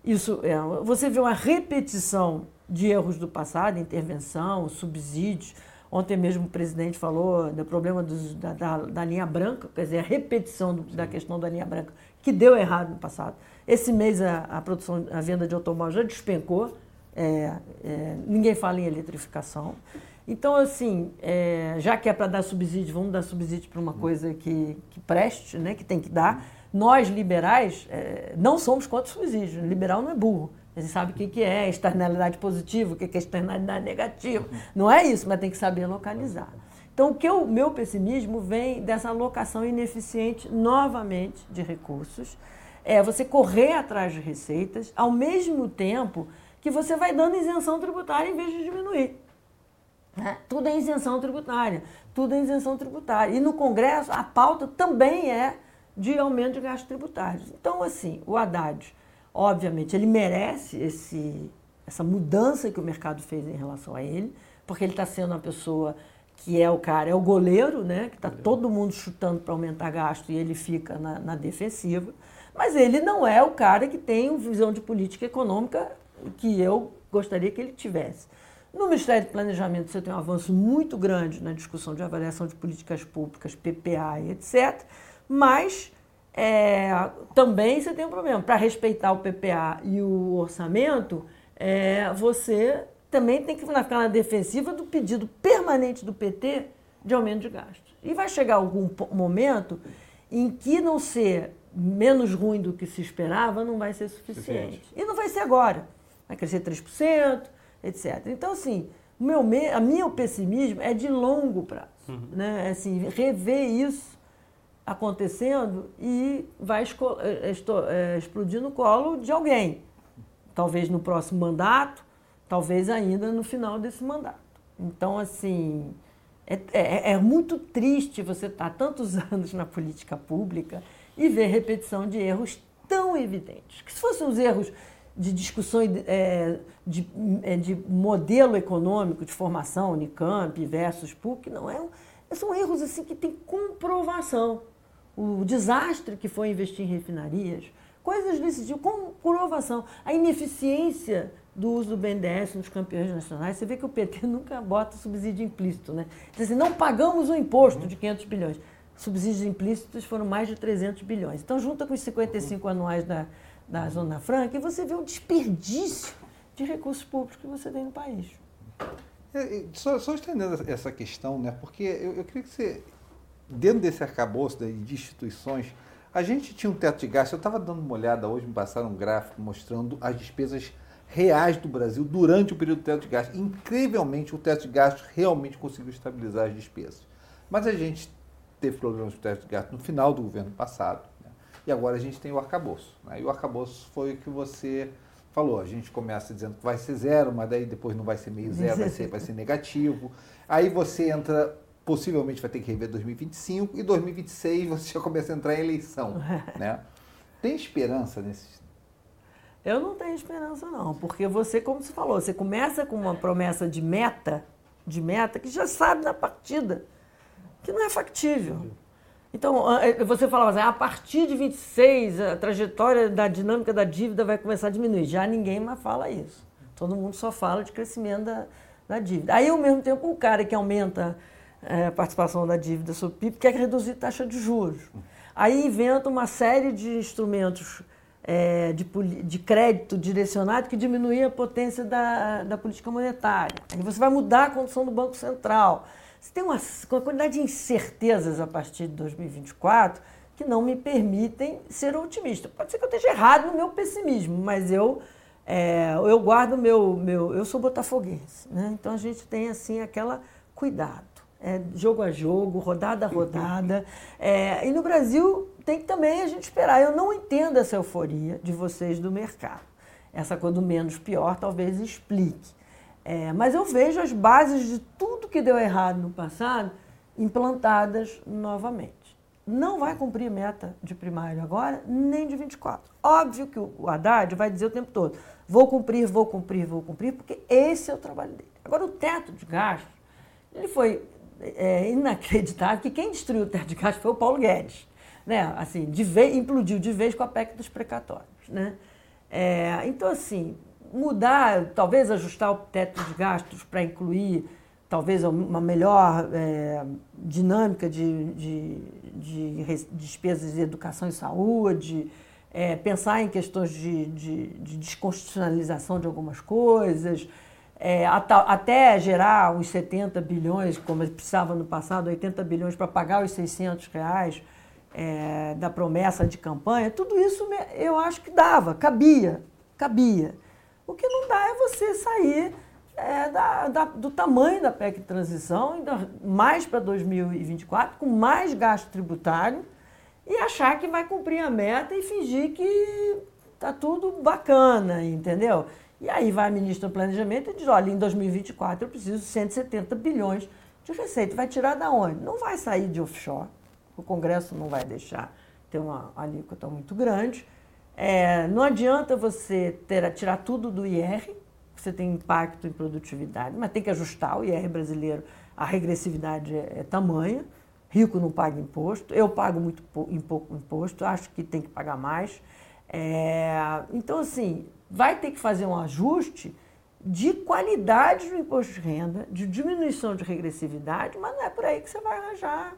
Isso é, você vê uma repetição de erros do passado, intervenção, subsídios. Ontem mesmo o presidente falou do problema dos, da, da, da, linha branca, quer dizer, a repetição do, da questão da linha branca, que deu errado no passado. Esse mês a, a produção, a venda de automóveis já despencou, é, é, ninguém fala em eletrificação. Então, assim, é, já que é para dar subsídio, vamos dar subsídio para uma coisa que, que preste, né, que tem que dar. Nós, liberais, é, não somos contra subsídio. Liberal não é burro. Gente sabe o que, que é externalidade positiva, o que, que é externalidade negativa. Não é isso, mas tem que saber localizar. Então, o que o meu pessimismo vem dessa alocação ineficiente, novamente, de recursos. É você correr atrás de receitas, ao mesmo tempo que você vai dando isenção tributária em vez de diminuir. Né? Tudo é isenção tributária, tudo é isenção tributária. E no Congresso, a pauta também é de aumento de gastos tributários. Então, assim, o Haddad, obviamente, ele merece esse, essa mudança que o mercado fez em relação a ele, porque ele está sendo uma pessoa que é o cara, é o goleiro, né? Que está todo mundo chutando para aumentar gasto e ele fica na, na defensiva. Mas ele não é o cara que tem visão de política econômica que eu gostaria que ele tivesse. No Ministério do Planejamento você tem um avanço muito grande na discussão de avaliação de políticas públicas, PPA e etc., mas é, também você tem um problema. Para respeitar o PPA e o orçamento, é, você também tem que ficar na defensiva do pedido permanente do PT de aumento de gastos. E vai chegar algum momento em que não ser menos ruim do que se esperava não vai ser suficiente. suficiente. E não vai ser agora. Vai crescer 3%, etc. Então, assim, o meu, a meu pessimismo é de longo prazo. Uhum. Né? Assim, rever isso acontecendo e vai é, é, explodir no colo de alguém. Talvez no próximo mandato, talvez ainda no final desse mandato. Então, assim, é, é, é muito triste você estar tantos anos na política pública e ver repetição de erros tão evidentes. Que se fossem os erros de discussão é, de, é, de, modelo econômico, de formação, Unicamp versus PUC, não é, são erros assim que têm comprovação. O desastre que foi investir em refinarias, coisas desse tipo, comprovação. A ineficiência do uso do BNDES nos campeões nacionais, você vê que o PT nunca bota subsídio implícito, né? Diz assim, não pagamos o imposto de 500 bilhões. Subsídios implícitos foram mais de 300 bilhões. Então, junta com os 55 anuais da, da Zona Franca, e você vê o desperdício de recursos públicos que você tem no país. É, só, só estendendo essa questão, né? porque eu, eu queria que você, dentro desse arcabouço de instituições, a gente tinha um teto de gasto. Eu estava dando uma olhada hoje, me passaram um gráfico mostrando as despesas reais do Brasil durante o período do teto de gastos. Incrivelmente, o teto de gastos realmente conseguiu estabilizar as despesas. Mas a gente teve problemas com o teto de gastos no final do governo passado. Né? E agora a gente tem o arcabouço. Né? E o arcabouço foi o que você falou. A gente começa dizendo que vai ser zero, mas daí depois não vai ser meio zero, vai ser, vai ser negativo. Aí você entra, possivelmente vai ter que rever 2025, e 2026 você já começa a entrar em eleição. Né? Tem esperança nesses eu não tenho esperança, não, porque você, como você falou, você começa com uma promessa de meta, de meta, que já sabe na partida, que não é factível. Então, é, você falava assim, a partir de 26, a trajetória da dinâmica da dívida vai começar a diminuir. Já ninguém mais fala isso. Todo mundo só fala de crescimento da, da dívida. Aí, ao mesmo tempo, o cara que aumenta é, a participação da dívida sobre o PIB quer reduzir taxa de juros. Aí inventa uma série de instrumentos é, de, de, crédito direcionado que diminuía a potência da, da política monetária. Aí você vai mudar a condição do Banco Central. Você tem uma, uma quantidade de incertezas a partir de 2024 que não me permitem ser otimista. Pode ser que eu esteja errado no meu pessimismo, mas eu é, eu guardo meu meu eu sou botafoguense, né? Então a gente tem assim aquela cuidado, é, jogo a jogo, rodada a rodada. É, e no Brasil tem que também a gente esperar. Eu não entendo essa euforia de vocês do mercado. Essa coisa do menos pior talvez explique. É, mas eu vejo as bases de tudo que deu errado no passado implantadas novamente. Não vai cumprir meta de primário agora, nem de 24. Óbvio que o Haddad vai dizer o tempo todo: vou cumprir, vou cumprir, vou cumprir, porque esse é o trabalho dele. Agora, o teto de gastos, ele foi é, inacreditável que quem destruiu o teto de gastos foi o Paulo Guedes né? Assim, de vez, implodiu de vez com a PEC dos precatórios, né? É, então, assim, mudar, talvez ajustar o teto de gastos para incluir talvez uma melhor é, dinâmica de, de, de, despesas de educação e saúde, é, pensar em questões de, de, de, desconstitucionalização de algumas coisas, é, até gerar uns 70 bilhões, como precisava no passado, 80 bilhões para pagar os 600 reais é, da promessa de campanha, tudo isso eu acho que dava, cabia, cabia. O que não dá é você sair é, da, da, do tamanho da PEC de transição, ainda mais para 2024, com mais gasto tributário, e achar que vai cumprir a meta e fingir que está tudo bacana, entendeu? E aí vai a ministra do Planejamento e diz, olha, em 2024 eu preciso de 170 bilhões de receita. Vai tirar da onde? Não vai sair de offshore o Congresso não vai deixar ter uma alíquota muito grande. É, não adianta você ter, tirar tudo do IR, você tem impacto em produtividade, mas tem que ajustar o IR brasileiro, a regressividade é, é tamanha, rico não paga imposto, eu pago muito pouco imposto, acho que tem que pagar mais. É, então, assim, vai ter que fazer um ajuste de qualidade do imposto de renda, de diminuição de regressividade, mas não é por aí que você vai arranjar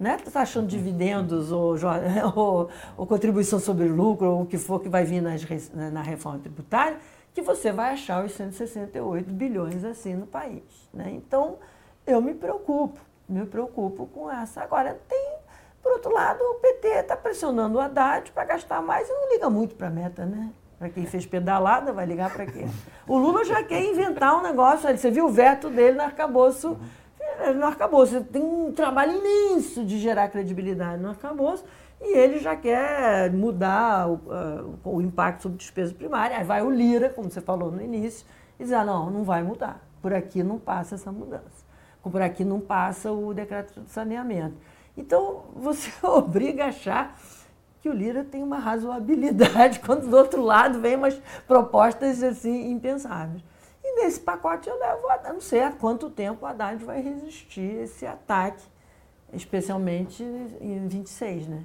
Não é taxando dividendos ou, ou, ou, contribuição sobre lucro ou o que for que vai vir nas, na reforma tributária, que você vai achar os 168 bilhões assim no país. Né? Então, eu me preocupo, me preocupo com essa. Agora, tem, por outro lado, o PT está pressionando o Haddad para gastar mais e não liga muito para a meta, né? Para quem fez pedalada, vai ligar para quê? O Lula já quer inventar um negócio, você viu o veto dele no arcabouço, no arcabouço. Tem um trabalho imenso de gerar credibilidade no arcabouço e ele já quer mudar o, uh, o impacto sobre despesa primária. Aí vai o Lira, como você falou no início, e diz, ah, não, não vai mudar. Por aqui não passa essa mudança. Por aqui não passa o decreto de saneamento. Então, você obriga a achar que o Lira tem uma razoabilidade quando do outro lado vem umas propostas assim impensáveis. E nesse pacote eu levo, não sei há quanto tempo o Haddad vai resistir a esse ataque, especialmente em 26, né?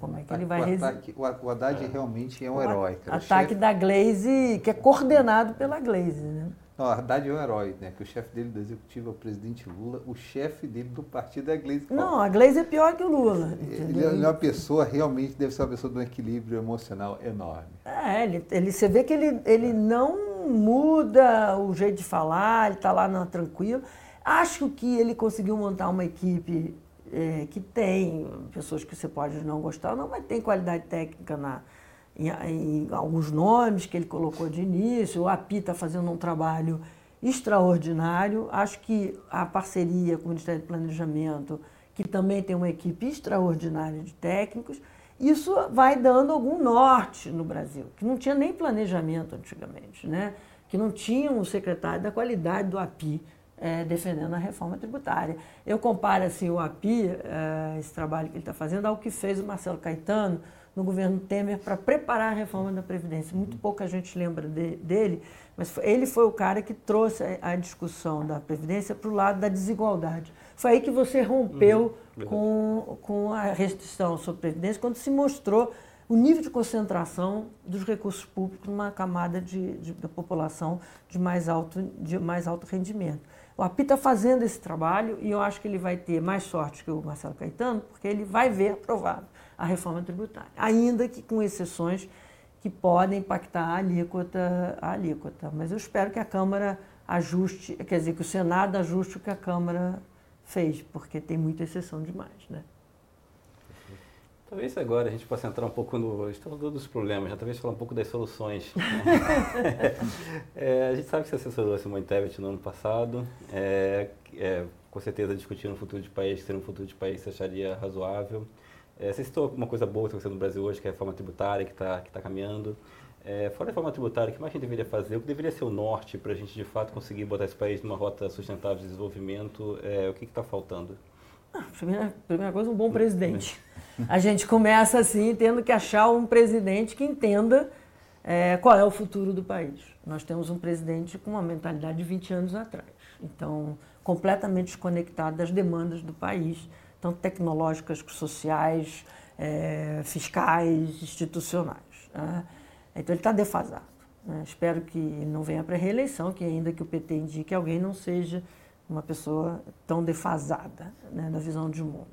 Como é que ele vai resistir? O Haddad realmente é um herói. O ataque chefe... da Glaze, que é coordenado pela Glaze, né? Não, a Haddad é um herói, né? Que o chefe dele do executivo é o presidente Lula, o chefe dele do partido é a Gleisi. Não, a Gleisi é pior que o Lula. Ele, ele, é uma pessoa, realmente deve ser uma pessoa de um equilíbrio emocional enorme. É, ele, ele, você vê que ele, ele não muda o jeito de falar, ele está lá na, tranquilo. Acho que ele conseguiu montar uma equipe é, que tem pessoas que você pode não gostar, não, mas tem qualidade técnica na em, em alguns nomes que ele colocou de início. O API está fazendo um trabalho extraordinário. Acho que a parceria com o Ministério do Planejamento, que também tem uma equipe extraordinária de técnicos, isso vai dando algum norte no Brasil, que não tinha nem planejamento antigamente, né? que não tinha um secretário da qualidade do API é, defendendo a reforma tributária. Eu comparo assim, o API, é, esse trabalho que ele está fazendo, ao que fez o Marcelo Caetano no governo Temer para preparar a reforma da Previdência. Muito pouca gente lembra de, dele, mas ele foi o cara que trouxe a, a discussão da Previdência para o lado da desigualdade. Foi aí que você rompeu uhum. com, com a restrição sobre Previdência, quando se mostrou o nível de concentração dos recursos públicos numa camada de, de, da população de mais, alto, de mais alto rendimento. O API está fazendo esse trabalho e eu acho que ele vai ter mais sorte que o Marcelo Caetano, porque ele vai ver aprovado a reforma tributária, ainda que com exceções que podem impactar a alíquota, a alíquota. Mas eu espero que a Câmara ajuste, quer dizer, que o Senado ajuste o que a Câmara fez, porque tem muita exceção demais, né? Talvez agora a gente possa entrar um pouco no. Estamos dos problemas, né? talvez falar um pouco das soluções. é, a gente sabe que você assessorou a Simone Tebet no ano passado. É, é, com certeza discutindo o futuro de país, ser um futuro de país você acharia razoável. É, você citou uma coisa boa que está acontecendo no Brasil hoje, que é a reforma tributária, que está que tá caminhando. É, fora a reforma tributária, o que mais a gente deveria fazer? O que deveria ser o norte para a gente, de fato, conseguir botar esse país numa rota sustentável de desenvolvimento? É, o que está faltando? Ah, primeira, primeira coisa, um bom presidente. A gente começa assim, tendo que achar um presidente que entenda é, qual é o futuro do país. Nós temos um presidente com uma mentalidade de 20 anos atrás. Então, completamente desconectado das demandas do país tanto tecnológicas, sociais, é, fiscais, institucionais. Né? Então ele está defasado. Né? Espero que não venha para reeleição, que ainda que o PT indique alguém não seja uma pessoa tão defasada né, na visão de mundo.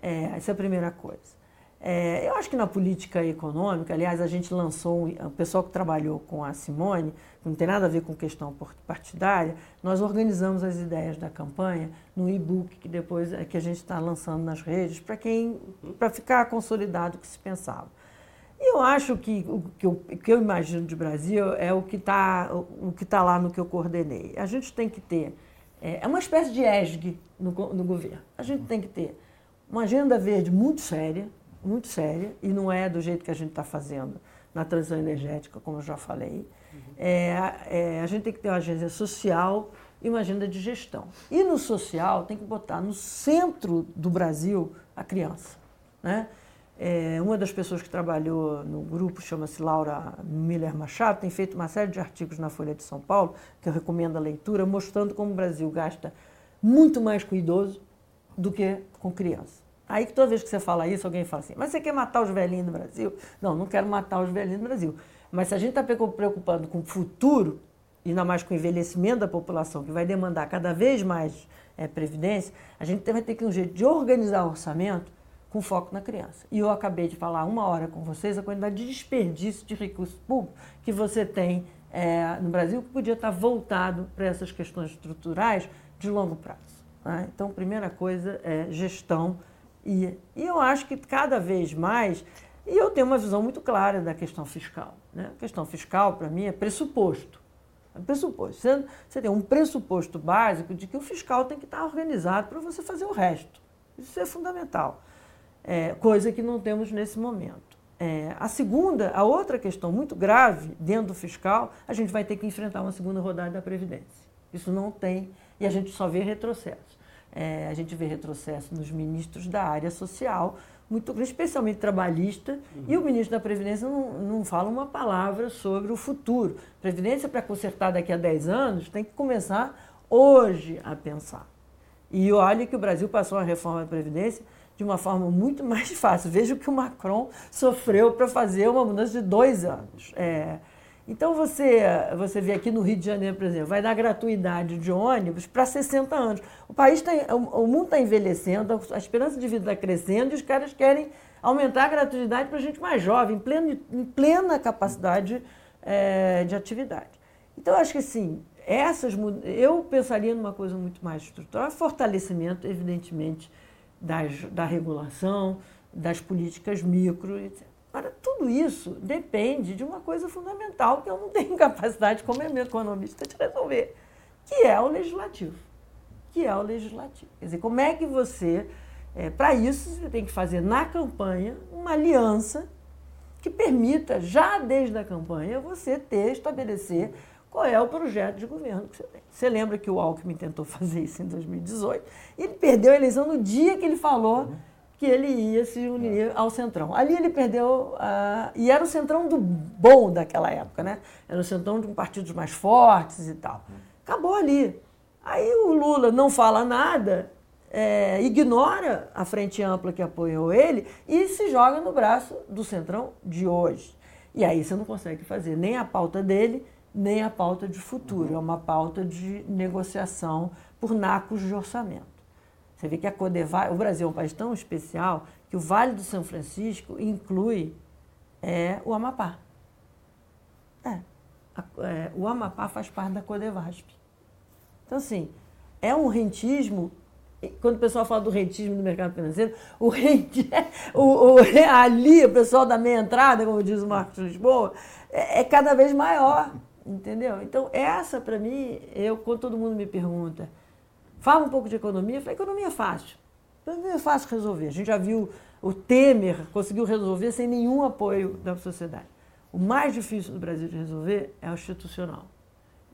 É, essa é a primeira coisa. É, eu acho que na política econômica, aliás, a gente lançou, o pessoal que trabalhou com a Simone, não tem nada a ver com questão partidária, nós organizamos as ideias da campanha no e-book que depois é que a gente está lançando nas redes, para quem para ficar consolidado o que se pensava. E eu acho que o que eu, que eu imagino de Brasil é o que está tá lá no que eu coordenei. A gente tem que ter, é, é uma espécie de ESG no, no governo. A gente tem que ter uma agenda verde muito séria, muito séria, e não é do jeito que a gente está fazendo na transição energética, como eu já falei. É, é, a gente tem que ter uma agenda social e uma agenda de gestão. E no social, tem que botar no centro do Brasil a criança. Né? É, uma das pessoas que trabalhou no grupo, chama-se Laura Miller Machado, tem feito uma série de artigos na Folha de São Paulo, que eu recomendo a leitura, mostrando como o Brasil gasta muito mais com idoso do que com criança. Aí que toda vez que você fala isso, alguém fala assim, mas você quer matar os velhinhos do Brasil? Não, não quero matar os velhinhos do Brasil. Mas se a gente está preocupando com o futuro ainda mais com o envelhecimento da população, que vai demandar cada vez mais é, previdência, a gente vai ter que ter um jeito de organizar o orçamento com foco na criança. E eu acabei de falar uma hora com vocês a quantidade de desperdício de recursos públicos que você tem é, no Brasil, que podia estar voltado para essas questões estruturais de longo prazo. Né? Então, primeira coisa é gestão. E, e eu acho que cada vez mais, e eu tenho uma visão muito clara da questão fiscal. Né? A questão fiscal, para mim, é pressuposto. É pressuposto. Você, você tem um pressuposto básico de que o fiscal tem que estar organizado para você fazer o resto. Isso é fundamental é, coisa que não temos nesse momento. É, a segunda, a outra questão muito grave dentro do fiscal, a gente vai ter que enfrentar uma segunda rodada da Previdência. Isso não tem, e a gente só vê retrocesso. É, a gente vê retrocesso nos ministros da área social, muito especialmente trabalhista, uhum. e o ministro da Previdência não, não fala uma palavra sobre o futuro. Previdência, para consertar daqui a 10 anos, tem que começar hoje a pensar. E olha que o Brasil passou uma reforma da Previdência de uma forma muito mais fácil. Veja o que o Macron sofreu para fazer uma mudança de dois anos. É, então você, você vê aqui no Rio de Janeiro, por exemplo, vai dar gratuidade de ônibus para 60 anos. O país tá, o, mundo está envelhecendo, a esperança de vida está crescendo e os caras querem aumentar a gratuidade para gente mais jovem, em plena, em plena capacidade é, de atividade. Então, eu acho que assim, essas eu pensaria numa coisa muito mais estrutural, fortalecimento, evidentemente, das, da regulação, das políticas micro, etc. Agora, tudo isso depende de uma coisa fundamental que eu não tenho capacidade, como é economista, de resolver, que é o legislativo. Que é o legislativo. Quer dizer, como é que você. É, Para isso, você tem que fazer na campanha uma aliança que permita, já desde a campanha, você ter, estabelecer qual é o projeto de governo que você tem. Você lembra que o Alckmin tentou fazer isso em 2018? Ele perdeu a eleição no dia que ele falou que ele ia se unir ao Centrão. Ali ele perdeu, e era o Centrão do bom daquela época, né? Era o Centrão de um partidos mais fortes e tal. Acabou ali. Aí o Lula não fala nada, é, ignora a frente ampla que apoiou ele e se joga no braço do Centrão de hoje. E aí você não consegue fazer nem a pauta dele, nem a pauta de futuro, é uma pauta de negociação por nacos de orçamento. Você vê que a Codevai, o Brasil é um país tão especial que o Vale do São Francisco inclui é, o Amapá. É, a, é, o Amapá faz parte da Codevasp. Então, assim, é um rentismo. Quando o pessoal fala do rentismo no mercado financeiro, o, renti, o, o ali, o pessoal da meia entrada, como diz o Marcos Lisboa, é, é cada vez maior. Entendeu? Então, essa, para mim, eu, quando todo mundo me pergunta, fala um pouco de economia, eu falei, economia é fácil. Economia é fácil resolver. A gente já viu o Temer conseguiu resolver sem nenhum apoio da sociedade. O mais difícil do Brasil de resolver é o institucional.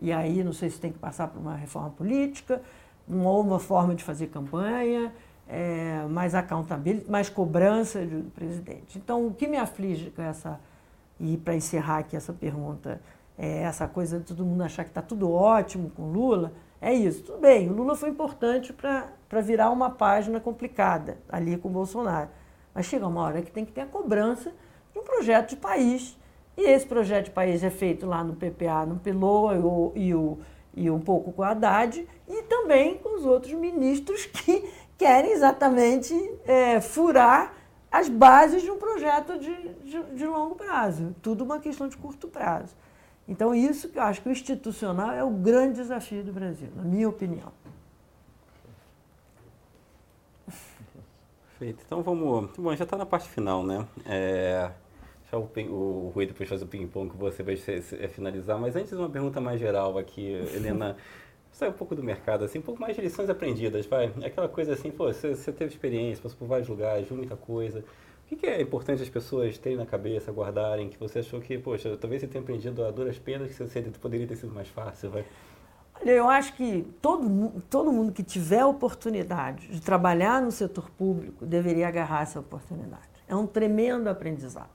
E aí, não sei se tem que passar por uma reforma política, uma, uma forma de fazer campanha, é, mais accountability, mais cobrança do presidente. Então, o que me aflige com essa, e para encerrar aqui essa pergunta, é, essa coisa de todo mundo achar que está tudo ótimo com Lula, é isso. Tudo bem, o Lula foi importante para virar uma página complicada ali com o Bolsonaro. Mas chega uma hora que tem que ter a cobrança de um projeto de país. E esse projeto de país é feito lá no PPA, no Peloa e, o, e um pouco com a Haddad, e também com os outros ministros que querem exatamente é, furar as bases de um projeto de, de, de longo prazo. Tudo uma questão de curto prazo. Então, isso que eu acho que o institucional é o grande desafio do Brasil, na minha opinião. Perfeito. Então vamos. Bom, já está na parte final, né? É, já o, o Rui depois faz o ping-pong com você vai finalizar, mas antes uma pergunta mais geral aqui, Helena. sai um pouco do mercado, assim, um pouco mais de lições aprendidas, vai. Aquela coisa assim, pô, você, você teve experiência, passou por vários lugares, viu muita coisa. O que, é importante as pessoas terem na cabeça, guardarem, que você achou que, poxa, talvez você tenha aprendido a duras penas, que você poderia ter sido mais fácil, vai? Olha, eu acho que todo, todo mundo que tiver a oportunidade de trabalhar no setor público deveria agarrar essa oportunidade. É um tremendo aprendizado.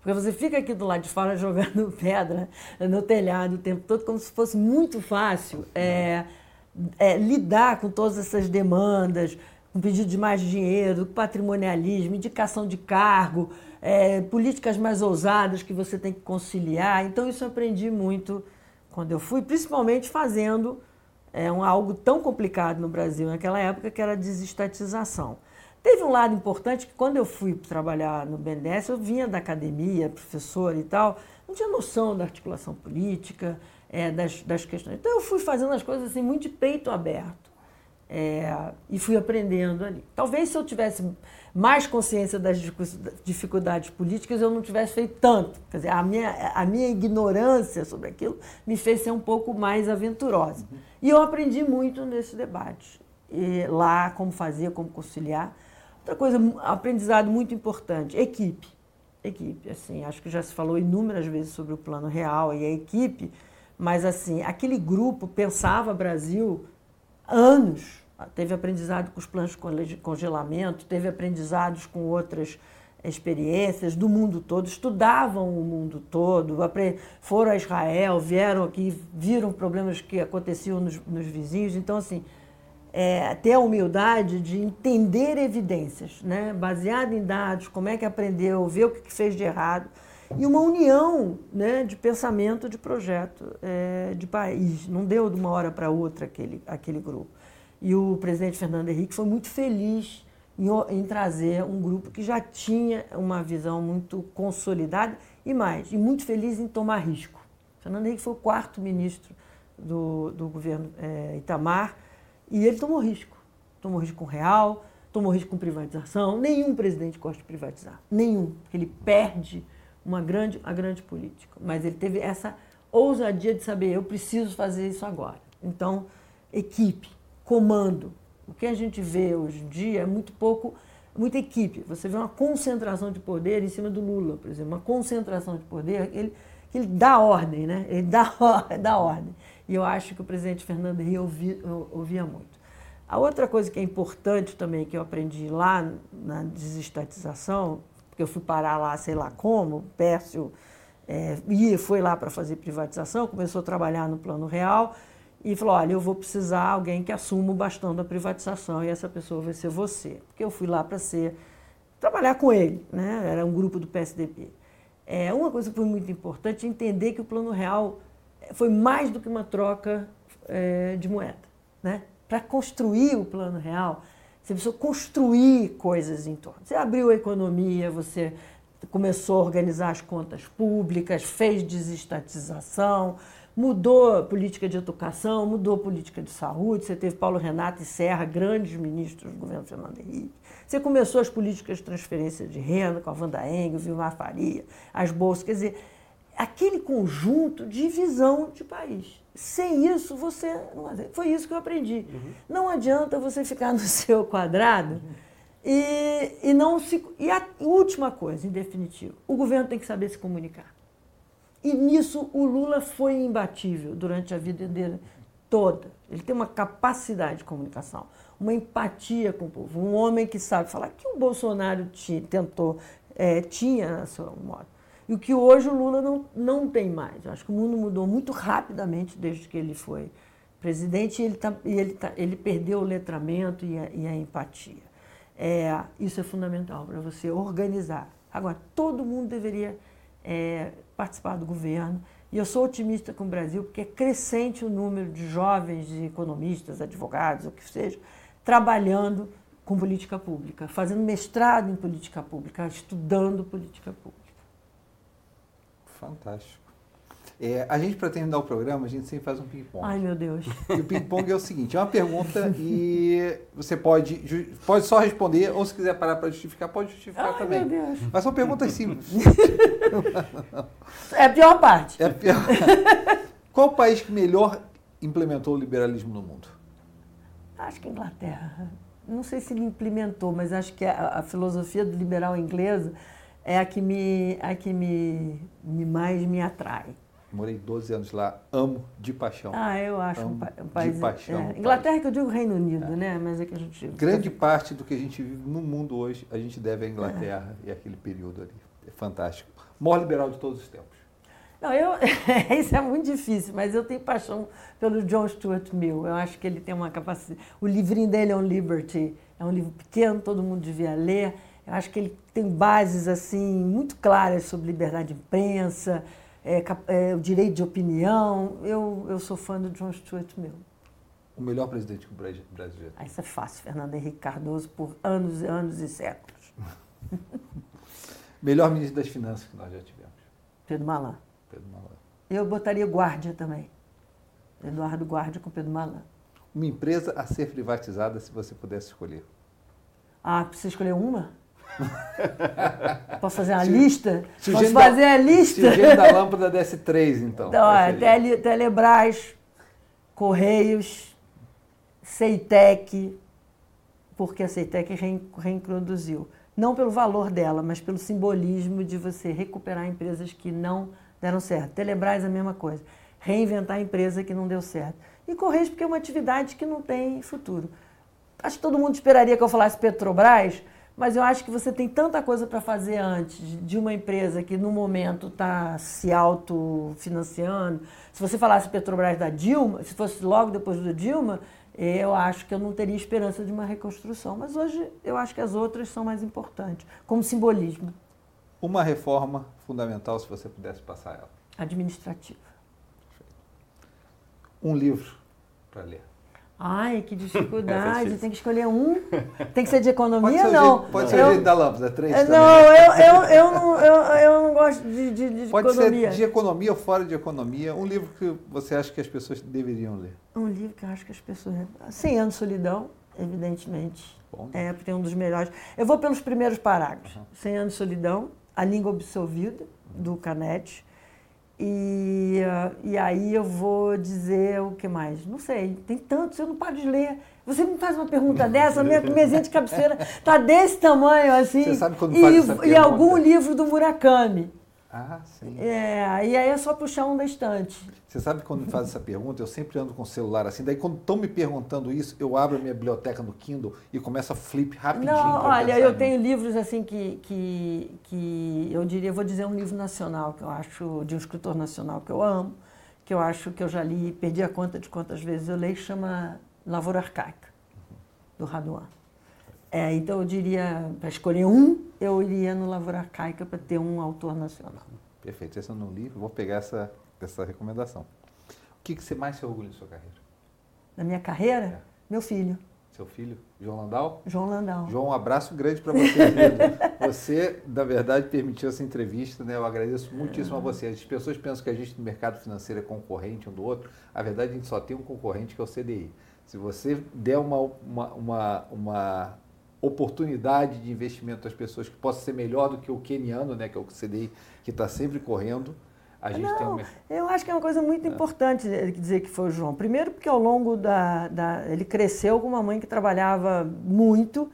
Porque você fica aqui do lado de fora jogando pedra no telhado o tempo todo, como se fosse muito fácil é, é, lidar com todas essas demandas, pedido de mais dinheiro, patrimonialismo, indicação de cargo, é, políticas mais ousadas que você tem que conciliar. Então, isso eu aprendi muito quando eu fui, principalmente fazendo é, um, algo tão complicado no Brasil naquela época, que era a desestatização. Teve um lado importante que quando eu fui trabalhar no BNDES, eu vinha da academia, professor e tal, não tinha noção da articulação política, é, das, das questões. Então eu fui fazendo as coisas assim muito de peito aberto. É, e fui aprendendo ali. Talvez se eu tivesse mais consciência das dificuldades políticas, eu não tivesse feito tanto. Quer dizer, a minha, a minha ignorância sobre aquilo me fez ser um pouco mais aventurosa. Uhum. E eu aprendi muito nesse debate. E lá, como fazer, como conciliar. Outra coisa, aprendizado muito importante, equipe. Equipe, assim, acho que já se falou inúmeras vezes sobre o plano real e a equipe, mas assim, aquele grupo pensava Brasil anos. Teve aprendizado com os planos de congelamento, teve aprendizados com outras experiências do mundo todo, estudavam o mundo todo, foram a Israel, vieram aqui, viram problemas que aconteciam nos, nos vizinhos. Então, assim, é, ter a humildade de entender evidências, né? baseado em dados, como é que aprendeu, ver o que fez de errado, e uma união né, de pensamento de projeto é, de país. Não deu de uma hora para outra aquele, aquele grupo. E o presidente Fernando Henrique foi muito feliz em, em, trazer um grupo que já tinha uma visão muito consolidada e mais, e muito feliz em tomar risco. Fernando Henrique foi o quarto ministro do, do governo é, Itamar e ele tomou risco. Tomou risco com real, tomou risco com privatização. Nenhum presidente gosta de privatizar. Nenhum. Ele perde uma grande, a grande política. Mas ele teve essa ousadia de saber, eu preciso fazer isso agora. Então, equipe, comando. O que a gente vê hoje em dia é muito pouco, muita equipe. Você vê uma concentração de poder em cima do Lula, por exemplo, uma concentração de poder, ele, ele dá ordem, né? Ele dá, dá ordem. E eu acho que o presidente Fernando Henrique ouvia, ouvia muito. A outra coisa que é importante também, que eu aprendi lá na desestatização, porque eu fui parar lá, sei lá como, Pércio é, ia, foi lá para fazer privatização, começou a trabalhar no Plano Real e falou: Olha, eu vou precisar de alguém que assuma o bastão da privatização e essa pessoa vai ser você. Porque eu fui lá para ser, trabalhar com ele, né? era um grupo do PSDB. É, uma coisa que foi muito importante é entender que o Plano Real foi mais do que uma troca é, de moeda. Né? Para construir o plano real, você precisou construir coisas em torno. Você abriu a economia, você começou a organizar as contas públicas, fez desestatização, mudou a política de educação, mudou a política de saúde. Você teve Paulo Renato e Serra, grandes ministros do governo Fernando Henrique. Você começou as políticas de transferência de renda com a Wanda Engel, Vilmar Faria, as bolsas. Quer dizer, aquele conjunto de visão de país. Sem isso, você. Foi isso que eu aprendi. Uhum. Não adianta você ficar no seu quadrado uhum. e, e não se. E a última coisa, em definitivo, o governo tem que saber se comunicar. E nisso o Lula foi imbatível durante a vida dele toda. Ele tem uma capacidade de comunicação, uma empatia com o povo, um homem que sabe falar que o Bolsonaro tinha, tentou, é, tinha na sua modo e o que hoje o Lula não, não tem mais. Eu acho que o mundo mudou muito rapidamente desde que ele foi presidente e ele, tá, ele, tá, ele perdeu o letramento e a, e a empatia. É, isso é fundamental para você organizar. Agora, todo mundo deveria é, participar do governo. E eu sou otimista com o Brasil, porque é crescente o número de jovens de economistas, advogados, o que seja, trabalhando com política pública, fazendo mestrado em política pública, estudando política pública. Fantástico. É, a gente, para terminar o programa, a gente sempre faz um ping-pong. Ai, meu Deus. E o ping-pong é o seguinte: é uma pergunta e você pode, pode só responder, ou se quiser parar para justificar, pode justificar Ai, também. Meu Deus. Mas são perguntas simples. é a pior parte. É a pior. Qual o país que melhor implementou o liberalismo no mundo? Acho que a Inglaterra. Não sei se ele implementou, mas acho que a, a filosofia do liberal inglesa é a que me, a que me, me mais me atrai. Morei 12 anos lá, amo de paixão. Ah, eu acho amo um, um país. De paixão. É, Inglaterra país. que eu digo Reino Unido, é. né? Mas é que a gente. Grande parte do que a gente vive no mundo hoje, a gente deve à Inglaterra é. e aquele período ali. É fantástico. Maior liberal de todos os tempos. Não, eu, isso é muito difícil, mas eu tenho paixão pelo John Stuart Mill. Eu acho que ele tem uma capacidade. O livrinho dele é um Liberty, é um livro pequeno, todo mundo devia ler. Eu acho que ele tem bases assim muito claras sobre liberdade de imprensa, é, é, o direito de opinião. Eu, eu sou fã do John Stuart Mill. O melhor presidente que o Brasil já ah, Isso é fácil, Fernando Henrique Cardoso, por anos e anos e séculos. melhor ministro das Finanças que nós já tivemos. Pedro Malan. Pedro Malan. Eu botaria Guardia também. Eduardo Guardia com Pedro Malan. Uma empresa a ser privatizada se você pudesse escolher. Ah, precisa escolher uma? Posso fazer a lista? Posso fazer da, a lista? Se da lâmpada desse três, então. então é, Tele, Telebrás, Correios, Ceitec, porque a Ceitec reintroduziu. Não pelo valor dela, mas pelo simbolismo de você recuperar empresas que não deram certo. Telebrás a mesma coisa. Reinventar a empresa que não deu certo. E Correios porque é uma atividade que não tem futuro. Acho que todo mundo esperaria que eu falasse Petrobras, mas eu acho que você tem tanta coisa para fazer antes de uma empresa que no momento está se autofinanciando. Se você falasse Petrobras da Dilma, se fosse logo depois do Dilma, eu acho que eu não teria esperança de uma reconstrução. Mas hoje eu acho que as outras são mais importantes, como simbolismo. Uma reforma fundamental, se você pudesse passar ela. Administrativa. Um livro para ler. Ai, que dificuldade. Tem que escolher um. Tem que ser de economia, pode não? pode ser eu, da lâmpada, três é, Não, eu, eu, eu, não, eu, eu não gosto de, de, de pode economia. Pode ser de economia ou fora de economia. Um livro que você acha que as pessoas deveriam ler. Um livro que eu acho que as pessoas... 100 anos de solidão, evidentemente. Bom. É, porque é um dos melhores. Eu vou pelos primeiros parágrafos. Uhum. 100 anos de solidão, A Língua Absolvida, do Canete. E, e aí eu vou dizer o que mais? Não sei, tem tantos, eu não paro de ler. Você me faz uma pergunta dessa, minha mesinha de cabeceira está desse tamanho assim. Você sabe quando faz e, essa e algum livro do Murakami. Ah, sim. É, e aí é só puxar um da estante. Você sabe quando me faz essa pergunta, eu sempre ando com o celular assim. Daí quando estão me perguntando isso, eu abro a minha biblioteca no Kindle e começo a flip rapidinho. Não, olha, eu tenho livros assim que, que, que eu diria, vou dizer um livro nacional que eu acho, de um escritor nacional que eu amo, que eu acho que eu já li, perdi a conta de quantas vezes eu leio, chama Lavoura Arcaica, do Raduan. É, então eu diria, para escolher um, eu iria no Lavoura Arcaica para ter um autor nacional. Perfeito, esse eu não li, vou pegar essa, essa recomendação. O que, que você mais se orgulha da sua carreira? Na minha carreira? É. Meu filho. Seu filho? João Landau? João Landau. João, um abraço grande para você. Você, na verdade, permitiu essa entrevista, né? Eu agradeço muitíssimo a você. As pessoas pensam que a gente no mercado financeiro é concorrente um do outro. A verdade, a gente só tem um concorrente que é o CDI. Se você der uma, uma, uma, uma oportunidade de investimento às pessoas que possa ser melhor do que o keniano, né, que é o CDI, que está sempre correndo. A gente Não, tem eu acho que é uma coisa muito é. importante dizer que foi o João. Primeiro porque ao longo da, da... Ele cresceu com uma mãe que trabalhava muito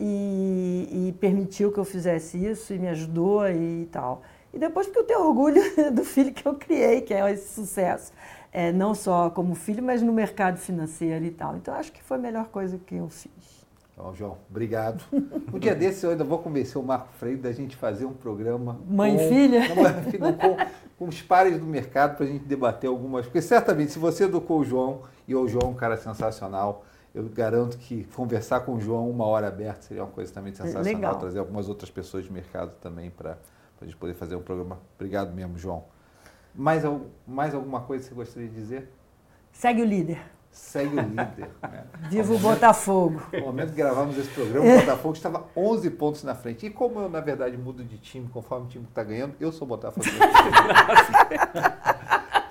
e, e, permitiu que eu fizesse isso e me ajudou e tal. E depois porque eu tenho orgulho do filho que eu criei, que é esse sucesso. É, não só como filho, mas no mercado financeiro e tal. Então acho que foi a melhor coisa que eu fiz. Então, João, obrigado. Um dia desse eu ainda vou convencer o Marco Freire da gente fazer um programa. Mãe com, e filha? com, com os pares do mercado para a gente debater algumas. Porque certamente, se você educou o João, e o João é um cara sensacional, eu garanto que conversar com o João uma hora aberta seria uma coisa também sensacional. Legal. Trazer algumas outras pessoas de mercado também para a gente poder fazer um programa. Obrigado mesmo, João. Mais, mais alguma coisa que você gostaria de dizer? Segue o líder segue o líder. Né? Viva o Botafogo. No momento que gravamos esse programa, o Botafogo estava 11 pontos na frente. E como eu, na verdade, mudo de time conforme o time está ganhando, eu sou Botafogo.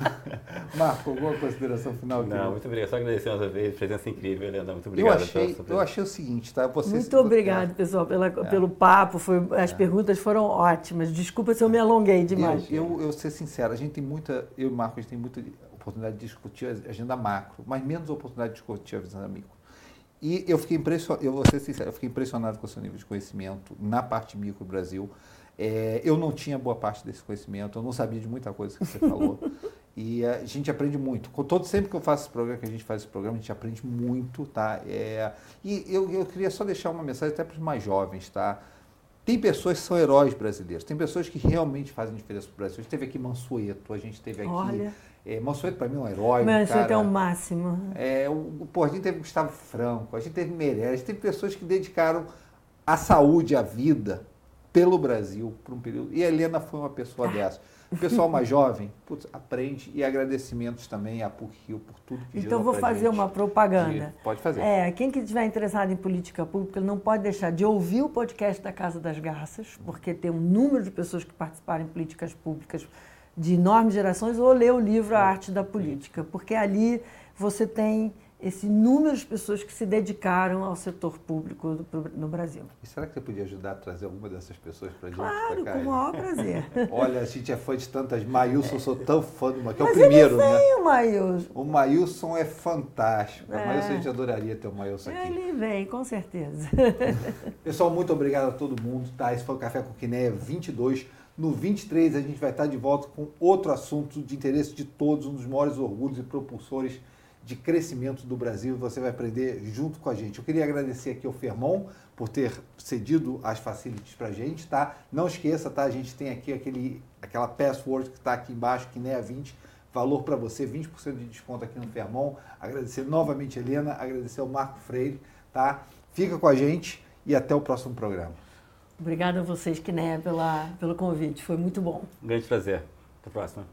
Marco, alguma consideração final? Não, muito obrigado. Só agradecer mais uma vez, presença incrível, Leandro. Muito obrigado. Eu achei, eu achei o seguinte, tá? Você, muito obrigado, pessoal, pela, é. pelo papo. Foi, as é. perguntas foram ótimas. Desculpa se eu me alonguei demais. Eu, eu, eu ser sincero, a gente tem muita, eu e o Marco, a gente tem muita oportunidade de discutir a agenda macro, mas menos oportunidade de discutir a agenda micro. E eu fiquei impressionado, eu vou ser sincero, eu fiquei impressionado com o seu nível de conhecimento na parte micro Brasil. É, eu não tinha boa parte desse conhecimento, eu não sabia de muita coisa que você falou. e a gente aprende muito. Com todo sempre que eu faço esse programa, que a gente faz esse programa, a gente aprende muito, tá? É, e eu, eu queria só deixar uma mensagem até para os mais jovens, tá? Tem pessoas que são heróis brasileiros, tem pessoas que realmente fazem diferença para o Brasil. A gente teve aqui Mansueto, a gente teve aqui Olha. É, Mansueto para mim é um herói. Mansueto é o máximo. É, o, pô, a gente teve Gustavo Franco, a gente teve Meirelles, a gente teve pessoas que dedicaram a saúde, a vida pelo Brasil por um período. E a Helena foi uma pessoa dessa. O pessoal mais jovem, putz, aprende e agradecimentos também à PUC Rio por tudo que Então vou fazer gente. uma propaganda. Pode fazer. É, quem que estiver interessado em política pública não pode deixar de ouvir o podcast da Casa das Garças, porque tem um número de pessoas que participaram em políticas públicas de enormes gerações, ou ler o livro A Arte da Política, porque ali você tem esse número de pessoas que se dedicaram ao setor público do, no Brasil. E será que você podia ajudar a trazer alguma dessas pessoas para a gente? Claro, com o maior prazer. Olha, a gente é fã de tantas. Maílson, sou tão fã do que é o primeiro, ele né? vem, o Maílson. O Maílson é fantástico. É. O Maílson, a gente adoraria ter o Maílson aqui. Ele vem, com certeza. Pessoal, muito obrigado a todo mundo. Tá? Esse foi o Café com Quinéia 22. No 23 a gente vai estar de volta com outro assunto de interesse de todos, um dos maiores orgulhos e propulsores de crescimento do Brasil. Você vai aprender junto com a gente. Eu queria agradecer aqui ao Fermon por ter cedido as facilities para a gente, tá? Não esqueça, tá? A gente tem aqui aquele, aquela password que está aqui embaixo, que nem a 20, valor para você, 20% de desconto aqui no Fermon. Agradecer novamente a Helena, agradecer ao Marco Freire, tá? Fica com a gente e até o próximo programa. Obrigada a vocês, Kiné, pela, pelo convite. Foi muito bom. Um grande prazer. Até a próxima.